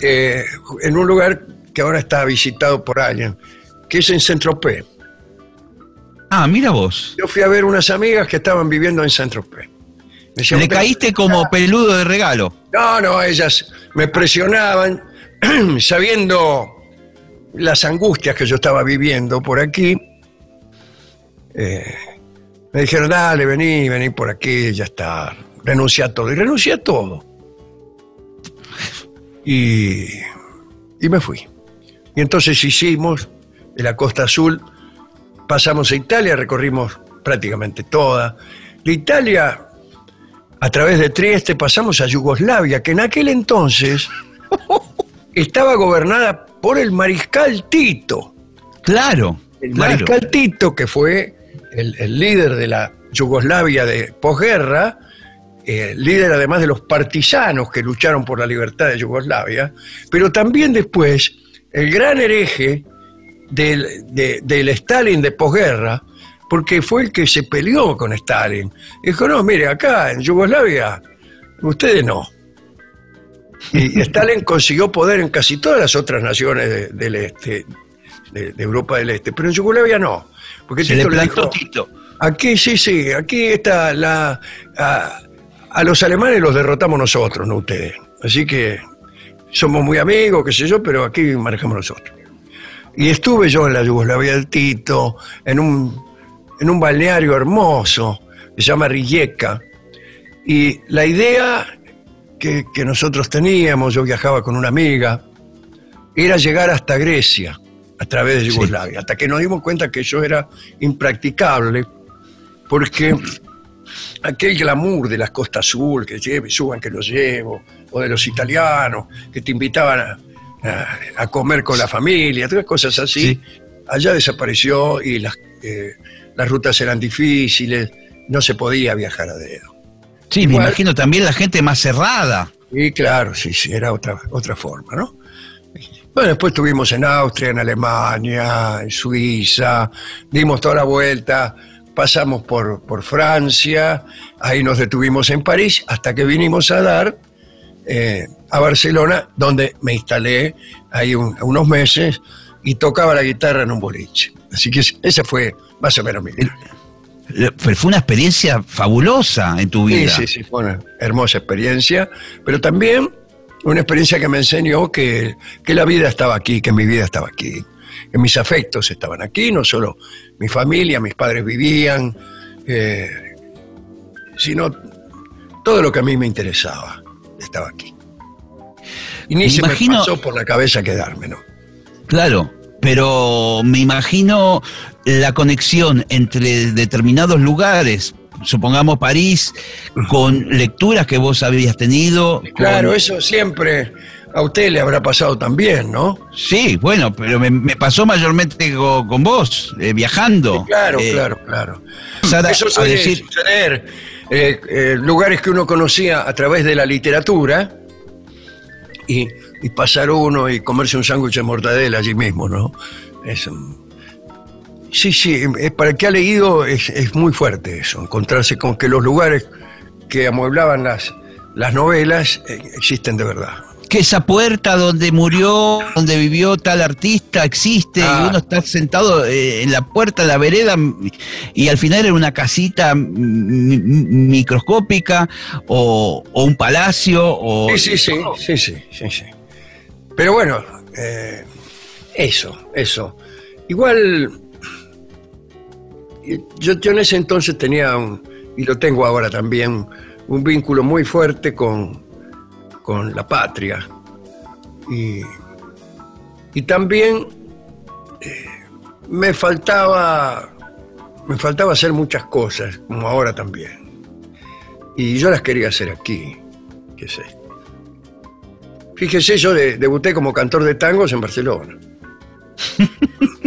eh, en un lugar que ahora está visitado por alguien, que es en Saint-Tropez. Ah, mira vos. Yo fui a ver unas amigas que estaban viviendo en Saint-Tropez. Le "Usted- caíste como peludo de regalo. No, no, ellas me presionaban, (clears throat) sabiendo las angustias que yo estaba viviendo por aquí. eh, me dijeron, dale, vení, vení por aquí, ya está. Renuncia a todo. Y renuncié a todo. Y, y me fui. Y entonces hicimos de la Costa Azul, pasamos a Italia, recorrimos prácticamente toda. De Italia a través de Trieste pasamos a Yugoslavia, que en aquel entonces (laughs) estaba gobernada por el mariscal Tito. Claro. El claro. mariscal Tito, que fue el, líder de la Yugoslavia de posguerra, eh, líder además de los partisanos que lucharon por la libertad de Yugoslavia, pero también después el gran hereje del, de- del Stalin de posguerra, porque fue el que se peleó con Stalin. Dijo, no, mire, acá en Yugoslavia, ustedes no. Y (laughs) Stalin consiguió poder en casi todas las otras naciones de- del este, de Europa del Este, pero en Yugoslavia no. Porque Se Tito le plantó dijo, Tito. Aquí sí, sí, aquí está la. A, a los alemanes los derrotamos nosotros, no ustedes. Así que somos muy amigos, qué sé yo, pero aquí manejamos nosotros. Y estuve yo en la Yugoslavia del Tito, en un, en un balneario hermoso, que se llama Rijeka. Y la idea que, que nosotros teníamos, yo viajaba con una amiga, era llegar hasta Grecia a través de Sí. Yugoslavia, hasta que nos dimos cuenta que eso era impracticable, porque aquel glamour de las costas azul, que lleve, suban que los llevo, o de los italianos, que te invitaban a, a- a comer con la familia, todas cosas así, Sí. allá desapareció y las, eh, las rutas eran difíciles, no se podía viajar a dedo. Sí, me imagino también la gente más cerrada. Y claro, sí, sí, era otra, otra forma, ¿no? Bueno, después estuvimos en Austria, en Alemania, en Suiza, dimos toda la vuelta, pasamos por, por Francia, ahí nos detuvimos en París, hasta que vinimos a dar eh, a Barcelona, donde me instalé ahí un- unos meses y tocaba la guitarra en un boliche. Así que esa fue más o menos mi vida. Le- Fue fue una experiencia fabulosa en tu Sí, vida. sí, sí, fue una hermosa experiencia, pero también una experiencia que me enseñó que, que la vida estaba aquí, que mi vida estaba aquí, que mis afectos estaban aquí, no solo mi familia, mis padres vivían, eh, sino todo lo que a mí me interesaba estaba aquí. Y ni Me se imagino- me pasó por la cabeza quedarme, ¿no? Claro, pero me imagino la conexión entre determinados lugares, supongamos París, con lecturas que vos habías tenido. Claro, con- eso siempre a usted le habrá pasado también, ¿no? Sí, bueno, pero me, me pasó mayormente co- con, vos, eh, viajando. Claro, Eh, claro, claro. a- Eso suele decir- suceder. eh, eh, lugares que uno conocía a través de la literatura y y pasar uno y comerse un sándwich de mortadela allí mismo, ¿no? Es, un- sí, sí, eh, para el que ha leído es, es muy fuerte eso, encontrarse con que los lugares que amueblaban las, las novelas eh, existen de verdad. Que esa puerta donde murió, donde vivió tal artista existe Ah. y uno está sentado eh, en la puerta, en la vereda y al final era una casita microscópica o, o un palacio o... Sí, sí, sí, sí, sí, sí, sí. Pero bueno, eh, eso, eso. Igual, yo, en ese entonces tenía, un, y lo tengo ahora también, un vínculo muy fuerte con, con la patria. Y, y también eh, me faltaba, me faltaba hacer muchas cosas, como ahora también. Y yo las quería hacer aquí, qué sé. Fíjese, yo de- debuté como cantor de tangos en Barcelona. (laughs)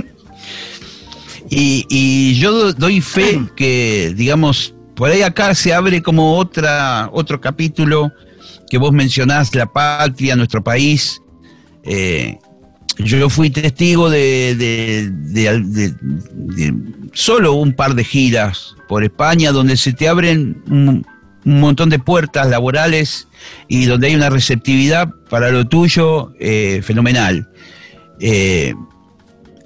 Y, y yo do- doy fe (clears throat) que, digamos, por ahí acá se abre como otra, otro capítulo que vos mencionás, la patria, nuestro país. Eh, yo fui testigo de, de- de- de- de solo un par de giras por España donde se te abren un, un montón de puertas laborales y donde hay una receptividad para lo tuyo eh, fenomenal. Eh,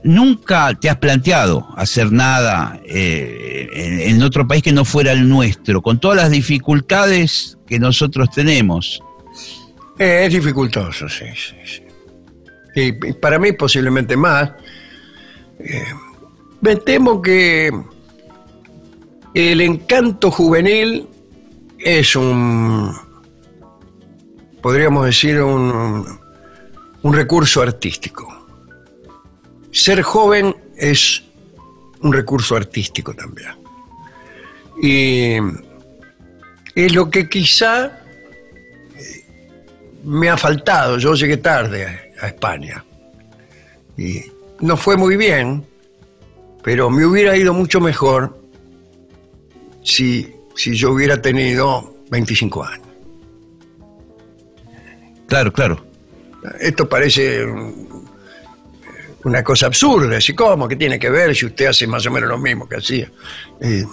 ¿Nunca te has planteado hacer nada eh, en, otro país que no fuera el nuestro, con todas las dificultades que nosotros tenemos? Eh, es dificultoso, sí, sí, sí. Y, y para mí posiblemente más. Eh, me temo que el encanto juvenil es un, podríamos decir, un, un recurso artístico. Ser joven es un recurso artístico también. Y es lo que quizá me ha faltado. Yo llegué tarde a España y no fue muy bien, pero me hubiera ido mucho mejor si, si yo hubiera tenido 25 años. Claro, claro. Esto parece una cosa absurda. ¿sí? ¿Cómo? ¿Qué tiene que ver si usted hace más o menos lo mismo que hacía? Eh,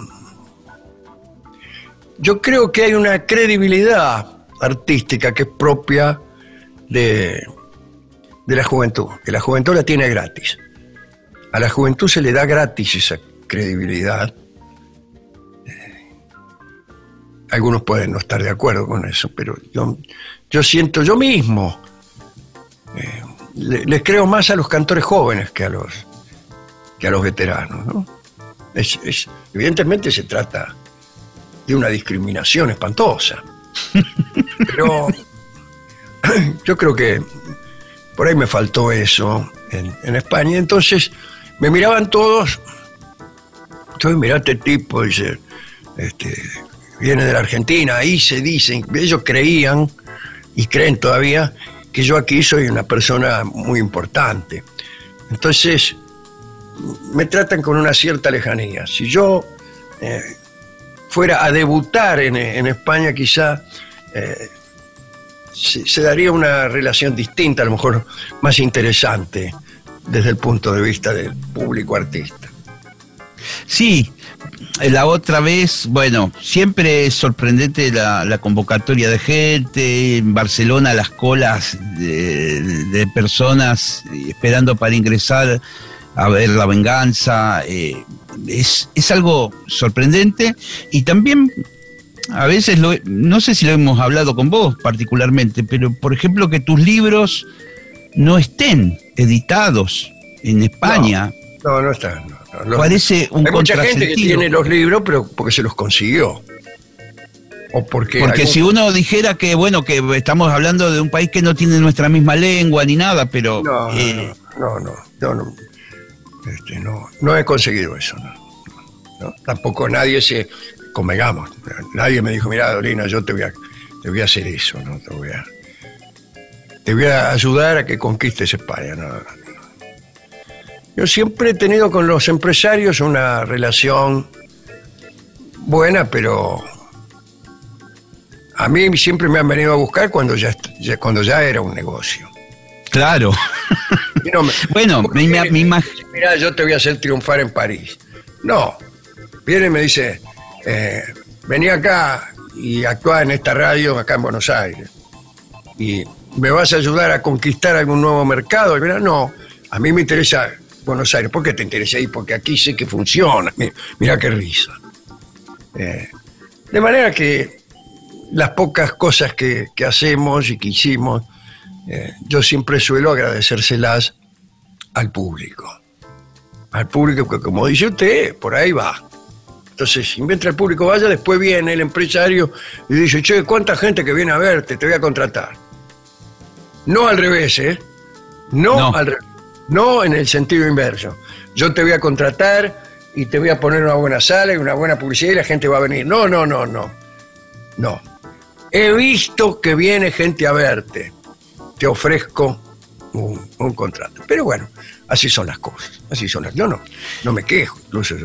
yo creo que hay una credibilidad artística que es propia de, de la juventud, que la juventud la tiene gratis. A la juventud se le da gratis esa credibilidad. Eh, algunos pueden no estar de acuerdo con eso, pero yo, yo siento yo mismo, eh, le- les creo más a los cantores jóvenes que a los, que a los veteranos. ¿no? Es- es- evidentemente se trata de una discriminación espantosa. (laughs) Pero (clears throat) yo creo que por ahí me faltó eso en, en España. Entonces me miraban todos. Entonces, mirá este tipo, dice, este, viene de la Argentina, ahí se dicen, ellos creían y creen todavía que yo aquí soy una persona muy importante. Entonces, me tratan con una cierta lejanía. Si yo eh, fuera a debutar en, en España, quizá eh, se, se daría una relación distinta, a lo mejor más interesante desde el punto de vista del público artista. Sí, la otra vez, bueno, siempre es sorprendente la, la convocatoria de gente, en Barcelona las colas de, de personas esperando para ingresar a ver la venganza, eh, es, es algo sorprendente y también a veces, lo, no sé si lo hemos hablado con vos particularmente, pero por ejemplo que tus libros no estén editados en España. No, no no, no, no. Parece un Hay mucha gente que tiene los libros, pero porque se los consiguió. O porque. Porque algún- si uno dijera que, bueno, que estamos hablando de un país que no tiene nuestra misma lengua ni nada, pero... No, no, eh, no, no, no, no, Este, no, no he conseguido eso. No, Tampoco nadie se. Convengamos. Nadie me dijo, mira, Dolina, yo te voy a, te voy a hacer eso, ¿no? Te voy a. Te voy a ayudar a que conquistes España. No. Yo siempre he tenido con los empresarios una relación buena, pero a mí siempre me han venido a buscar cuando ya, cuando ya era un negocio. Claro. bueno, me, imagino. Mira, yo te voy a hacer triunfar en París. No. Viene y me dice, eh, vení acá y actúa en esta radio acá en Buenos Aires. Y me vas a ayudar a conquistar algún nuevo mercado. Y mira, no, a mí me interesa Buenos Aires. ¿Por qué te interesa ahí? Porque aquí sé que funciona. Mira, qué risa. Eh, de manera que las pocas cosas que, hacemos y que hicimos, eh, yo siempre suelo agradecérselas al público. Al público que, como dice usted, por ahí va. Entonces, mientras el público vaya, después viene el empresario y dice, che, ¿cuánta gente que viene a verte? Te voy a contratar. No al revés, ¿eh? No, Al no en el sentido inverso. Yo te voy a contratar y te voy a poner una buena sala y una buena publicidad y la gente va a venir. No, no, no, no. No. He visto que viene gente a verte. Te ofrezco un, contrato. Pero bueno, así son las cosas. Así son las. Yo no, no me quejo. Incluso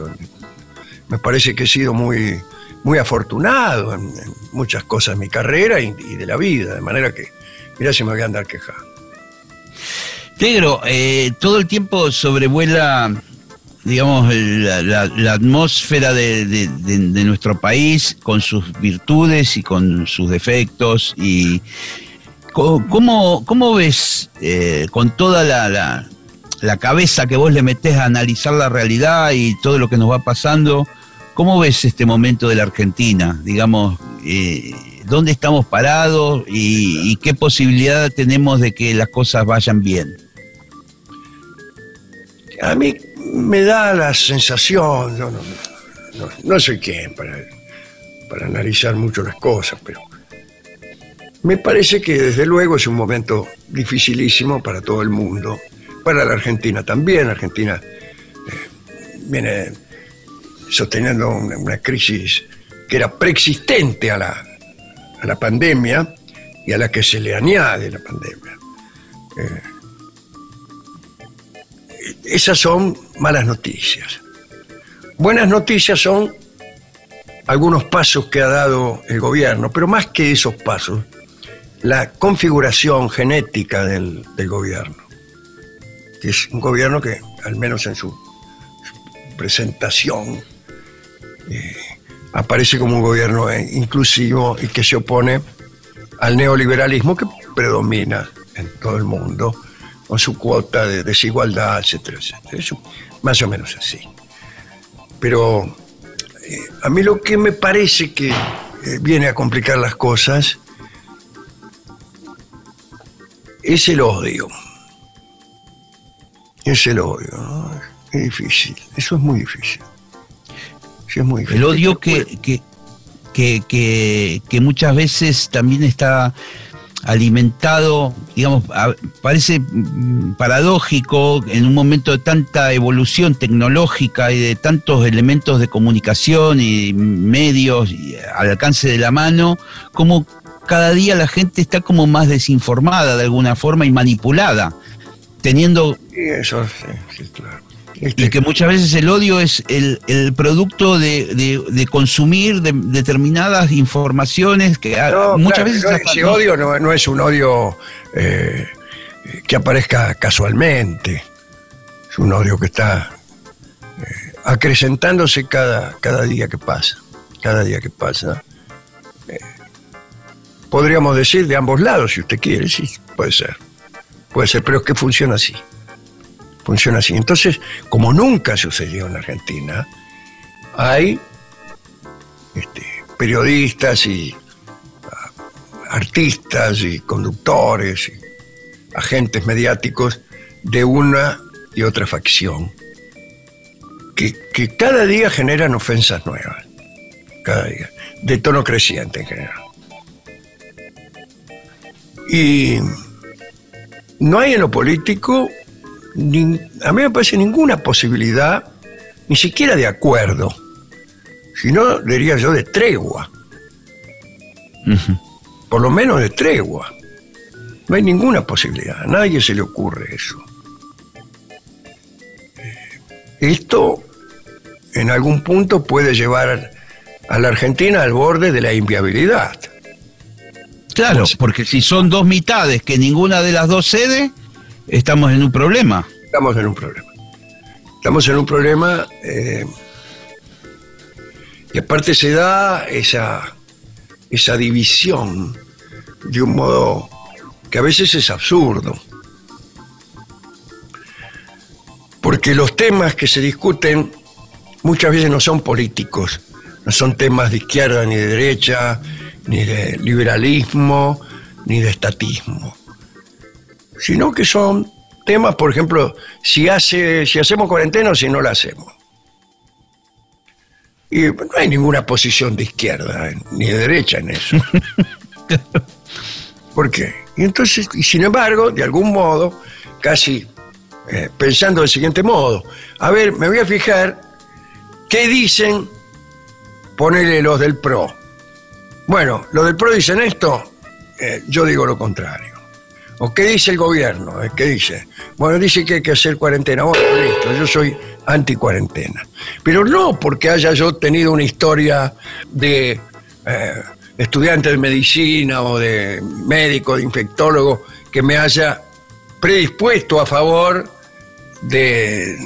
me parece que he sido muy, muy afortunado en, muchas cosas de mi carrera y, de la vida. De manera que, mira si me voy a andar quejando. Negro, eh, todo el tiempo sobrevuela digamos, la, atmósfera de, nuestro país con sus virtudes y con sus defectos. y ¿Cómo, cómo ves eh, con toda la, la, cabeza que vos le metés a analizar la realidad y todo lo que nos va pasando? ¿Cómo ves este momento de la Argentina? Digamos, eh, ¿dónde estamos parados y qué posibilidad tenemos de que las cosas vayan bien? A mí me da la sensación, no, no, soy quien para, para analizar mucho las cosas, pero me parece que desde luego es un momento dificilísimo para todo el mundo, para la Argentina también. Argentina eh, viene sosteniendo una, crisis que era preexistente a la, a la pandemia y a la que se le añade la pandemia. Eh, esas son malas noticias. Buenas noticias son algunos pasos que ha dado el gobierno, pero más que esos pasos, la configuración genética del, gobierno, que es un gobierno que, al menos en su, presentación, eh, aparece como un gobierno eh, inclusivo y que se opone al neoliberalismo que predomina en todo el mundo con su cuota de desigualdad, etcétera, etcétera. Eso, más o menos así. Pero eh, a mí lo que me parece que eh, viene a complicar las cosas es el odio. Es el odio. Es difícil. Eso es muy difícil. es muy difícil. El odio que, que, que, que muchas veces también está alimentado, digamos, parece mm, paradójico en un momento de tanta evolución tecnológica y de tantos elementos de comunicación y medios al alcance de la mano, como cada día la gente está como más desinformada de alguna forma y manipulada, teniendo... eso, sí, claro. Y que muchas veces el odio es el, producto de, consumir determinadas informaciones que muchas veces... ese odio no, es un odio eh, que aparezca casualmente, es un odio que está eh, acrecentándose cada, cada día que pasa, cada día que pasa. Eh, podríamos decir de ambos lados, si usted quiere, sí, puede ser. Puede ser, pero es que funciona así funciona así. Entonces, como nunca sucedió en Argentina, hay este, periodistas y ah, artistas y conductores y agentes mediáticos de una y otra facción que, que cada día generan ofensas nuevas, cada día, de tono creciente en general. Y no hay en lo político a mí me parece ninguna posibilidad, ni siquiera de acuerdo, sino, diría yo, de tregua. Por lo menos de tregua. No hay ninguna posibilidad, a nadie se le ocurre eso. Eh, esto en algún punto puede llevar a la Argentina al borde de la inviabilidad. Claro, porque si son dos mitades que ninguna de las dos cede, estamos en un problema. Estamos en un problema. Estamos en un problema eh, y aparte se da esa, esa división de un modo que a veces es absurdo. Porque los temas que se discuten muchas veces no son políticos, no son temas de izquierda ni de derecha, ni de liberalismo, ni de estatismo, sino que son temas, por ejemplo, si, hace, si hacemos cuarentena o si no la hacemos. Y no hay ninguna posición de izquierda ni de derecha en eso. (laughs) ¿Por qué? Y entonces, y sin embargo, de algún modo, casi eh, pensando del siguiente modo, a ver, me voy a fijar qué dicen, ponele los del PRO. Bueno, los del PRO dicen esto, eh, yo digo lo contrario. ¿O qué dice el gobierno? Eh, ¿Qué dice? Bueno, dice que hay que hacer cuarentena. Bueno, listo, yo soy anti-cuarentena. Pero no porque haya yo tenido una historia de estudiante de medicina o de médico, de infectólogo, que me haya predispuesto a favor de,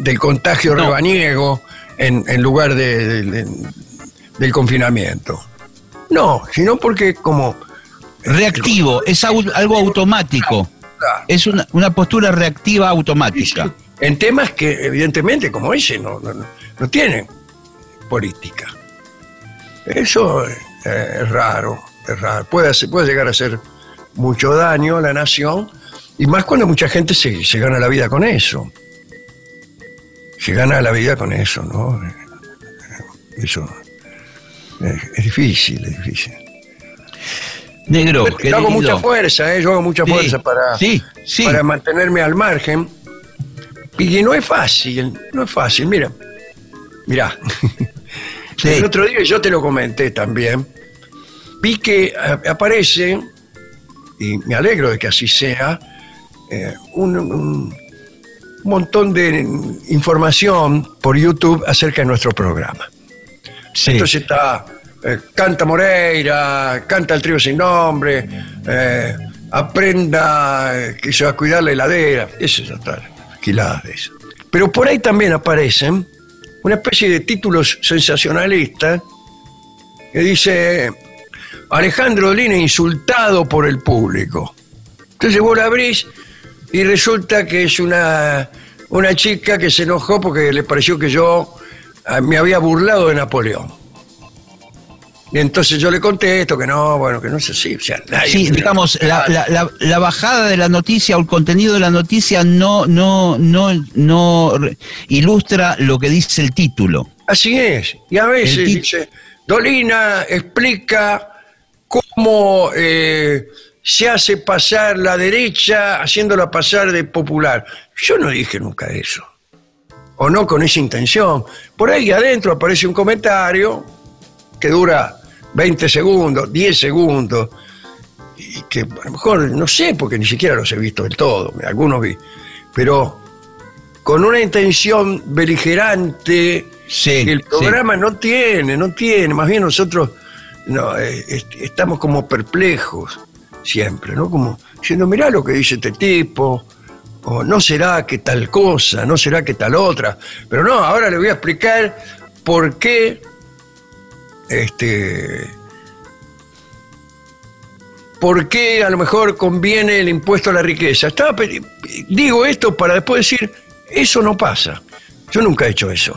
del contagio rebaniego en, lugar de, del confinamiento. No, sino porque como... Reactivo, es algo automático. Es una, una postura reactiva automática. En temas que evidentemente como ese no, no, no tienen política. Eso es raro, es raro. Puede, puede llegar a hacer mucho daño a la nación, y más cuando mucha gente se, se gana la vida con eso. Se gana la vida con eso, ¿no? Eso es, difícil, es difícil. Negro, yo hago mucha fuerza, ¿eh? yo hago mucha fuerza para, para mantenerme al margen. Y no es fácil, no es fácil. Mira, mira. (laughs) El otro día yo te lo comenté también. Vi que aparece, y me alegro de que así sea, eh, un, montón de información por YouTube acerca de nuestro programa. Entonces está eh, Canta Moreira, Canta el trío sin nombre, eh, Aprenda que se va a cuidar la heladera, eso ya está, alquilada de eso. Pero por ahí también aparecen una especie de títulos sensacionalistas que dice Alejandro Lina insultado por el público. Entonces vos la abrís y resulta que es una, una chica que se enojó porque le pareció que yo ah, me había burlado de Napoleón. Y entonces yo le contesto que no, bueno, que no es así. O sea, sí, digamos, la, bajada de la noticia o el contenido de la noticia no, no, no, no ilustra lo que dice el título. Así es. Y a veces dice, Dolina explica cómo eh, se hace pasar la derecha haciéndola pasar de popular. Yo no dije nunca eso. O no con esa intención. Por ahí adentro aparece un comentario que dura 20 segundos, 10 segundos, y que a lo mejor no sé, porque ni siquiera los he visto del todo, algunos vi, pero con una intención beligerante que el programa no tiene, no tiene, más bien nosotros no, eh, estamos como perplejos siempre, ¿no? Como diciendo, mirá lo que dice este tipo, o no será que tal cosa, no será que tal otra, pero no, ahora le voy a explicar por qué este, ¿Por qué a lo mejor conviene el impuesto a la riqueza? Estaba, digo esto para después decir, eso no pasa. Yo nunca he hecho eso.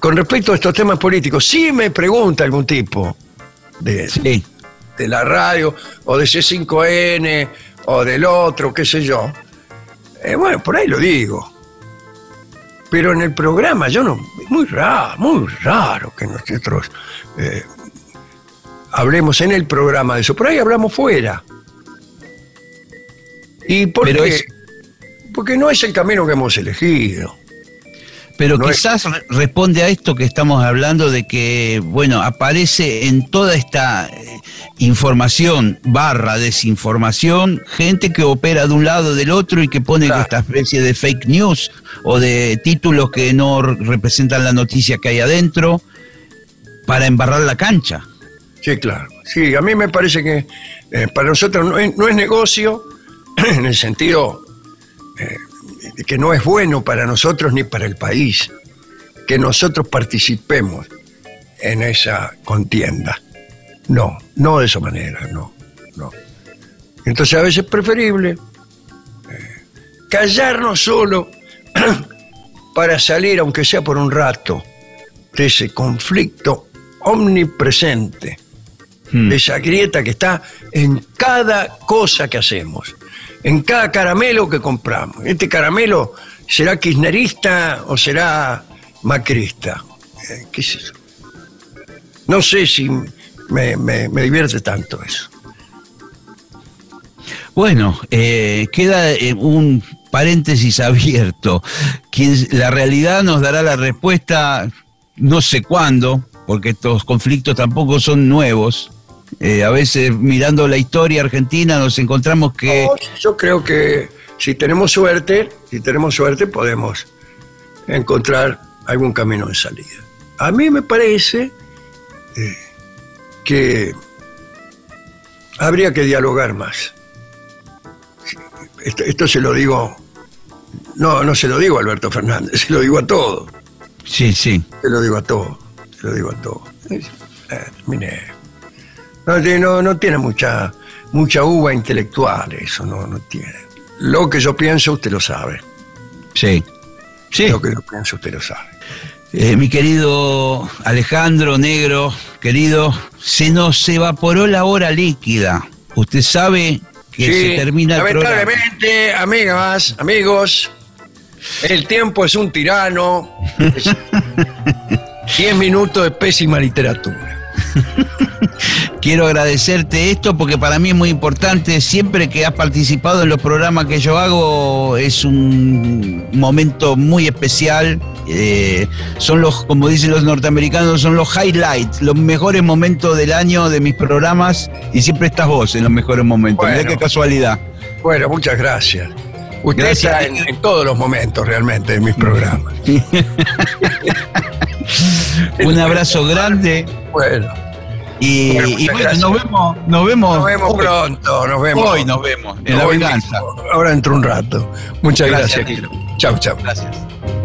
Con respecto a estos temas políticos, si me pregunta algún tipo de, de la radio o de C5N o del otro, qué sé yo, eh, bueno, por ahí lo digo. Pero en el programa yo no, es muy raro, muy raro que nosotros eh, hablemos en el programa de eso. Por ahí hablamos fuera. ¿Y por qué? Porque no es el camino que hemos elegido. Pero quizás responde a esto que estamos hablando de que, bueno, aparece en toda esta eh, información barra desinformación gente que opera de un lado del otro y que pone esta especie de fake news o de títulos que no representan la noticia que hay adentro para embarrar la cancha. Sí, claro. Sí, a mí me parece que eh, para nosotros no es, negocio (clears throat) en el sentido eh, que no es bueno para nosotros ni para el país que nosotros participemos en esa contienda. No, no de esa manera, no, no. Entonces a veces es preferible eh, callarnos solo (clears throat) para salir, aunque sea por un rato, de ese conflicto omnipresente, Hmm. de esa grieta que está en cada cosa que hacemos, en cada caramelo que compramos. Este caramelo será kirchnerista o será macrista. Eh, ¿Qué es eso? No sé si me, me- divierte tanto eso. Bueno, eh, queda eh, un paréntesis abierto. La realidad nos dará la respuesta no sé cuándo, porque estos conflictos tampoco son nuevos. Eh, a veces mirando la historia argentina nos encontramos que... Yo creo que si tenemos suerte, si tenemos suerte podemos encontrar algún camino de salida. A mí me parece eh, que habría que dialogar más. Esto, esto se lo digo, no, no se lo digo a Alberto Fernández, (laughs) se lo digo a todos, Sí, sí. se lo digo a todos, se lo digo a todos. Es- eh, mire, no, tiene- no, no tiene mucha, mucha uva intelectual eso, no, no tiene. Lo que yo pienso, usted lo sabe. Sí. Sí. Lo que yo pienso, usted lo sabe. Eh, mi querido Alejandro Negro, querido, se nos evaporó la hora líquida. Usted sabe que se termina el programa. lamentablemente, amigas, amigos, el tiempo es un tirano. (laughs) 10 minutos de pésima literatura. (laughs) Quiero agradecerte esto porque para mí es muy importante. Siempre que has participado en los programas que yo hago es un momento muy especial. Eh, son los, como dicen los norteamericanos, son los highlights, los mejores momentos del año de mis programas y siempre estás vos en los mejores momentos. Mirá Bueno. qué casualidad. Bueno, muchas gracias. Usted Gracias. está en, en todos los momentos realmente de mis programas. (laughs) Un abrazo grande Bueno, y, Bueno, y nos vemos, nos vemos, nos vemos hoy, pronto, nos vemos. hoy nos vemos en la venganza. mismo, Ahora dentro de un rato. Muchas Gracias, gracias. Chau. Gracias.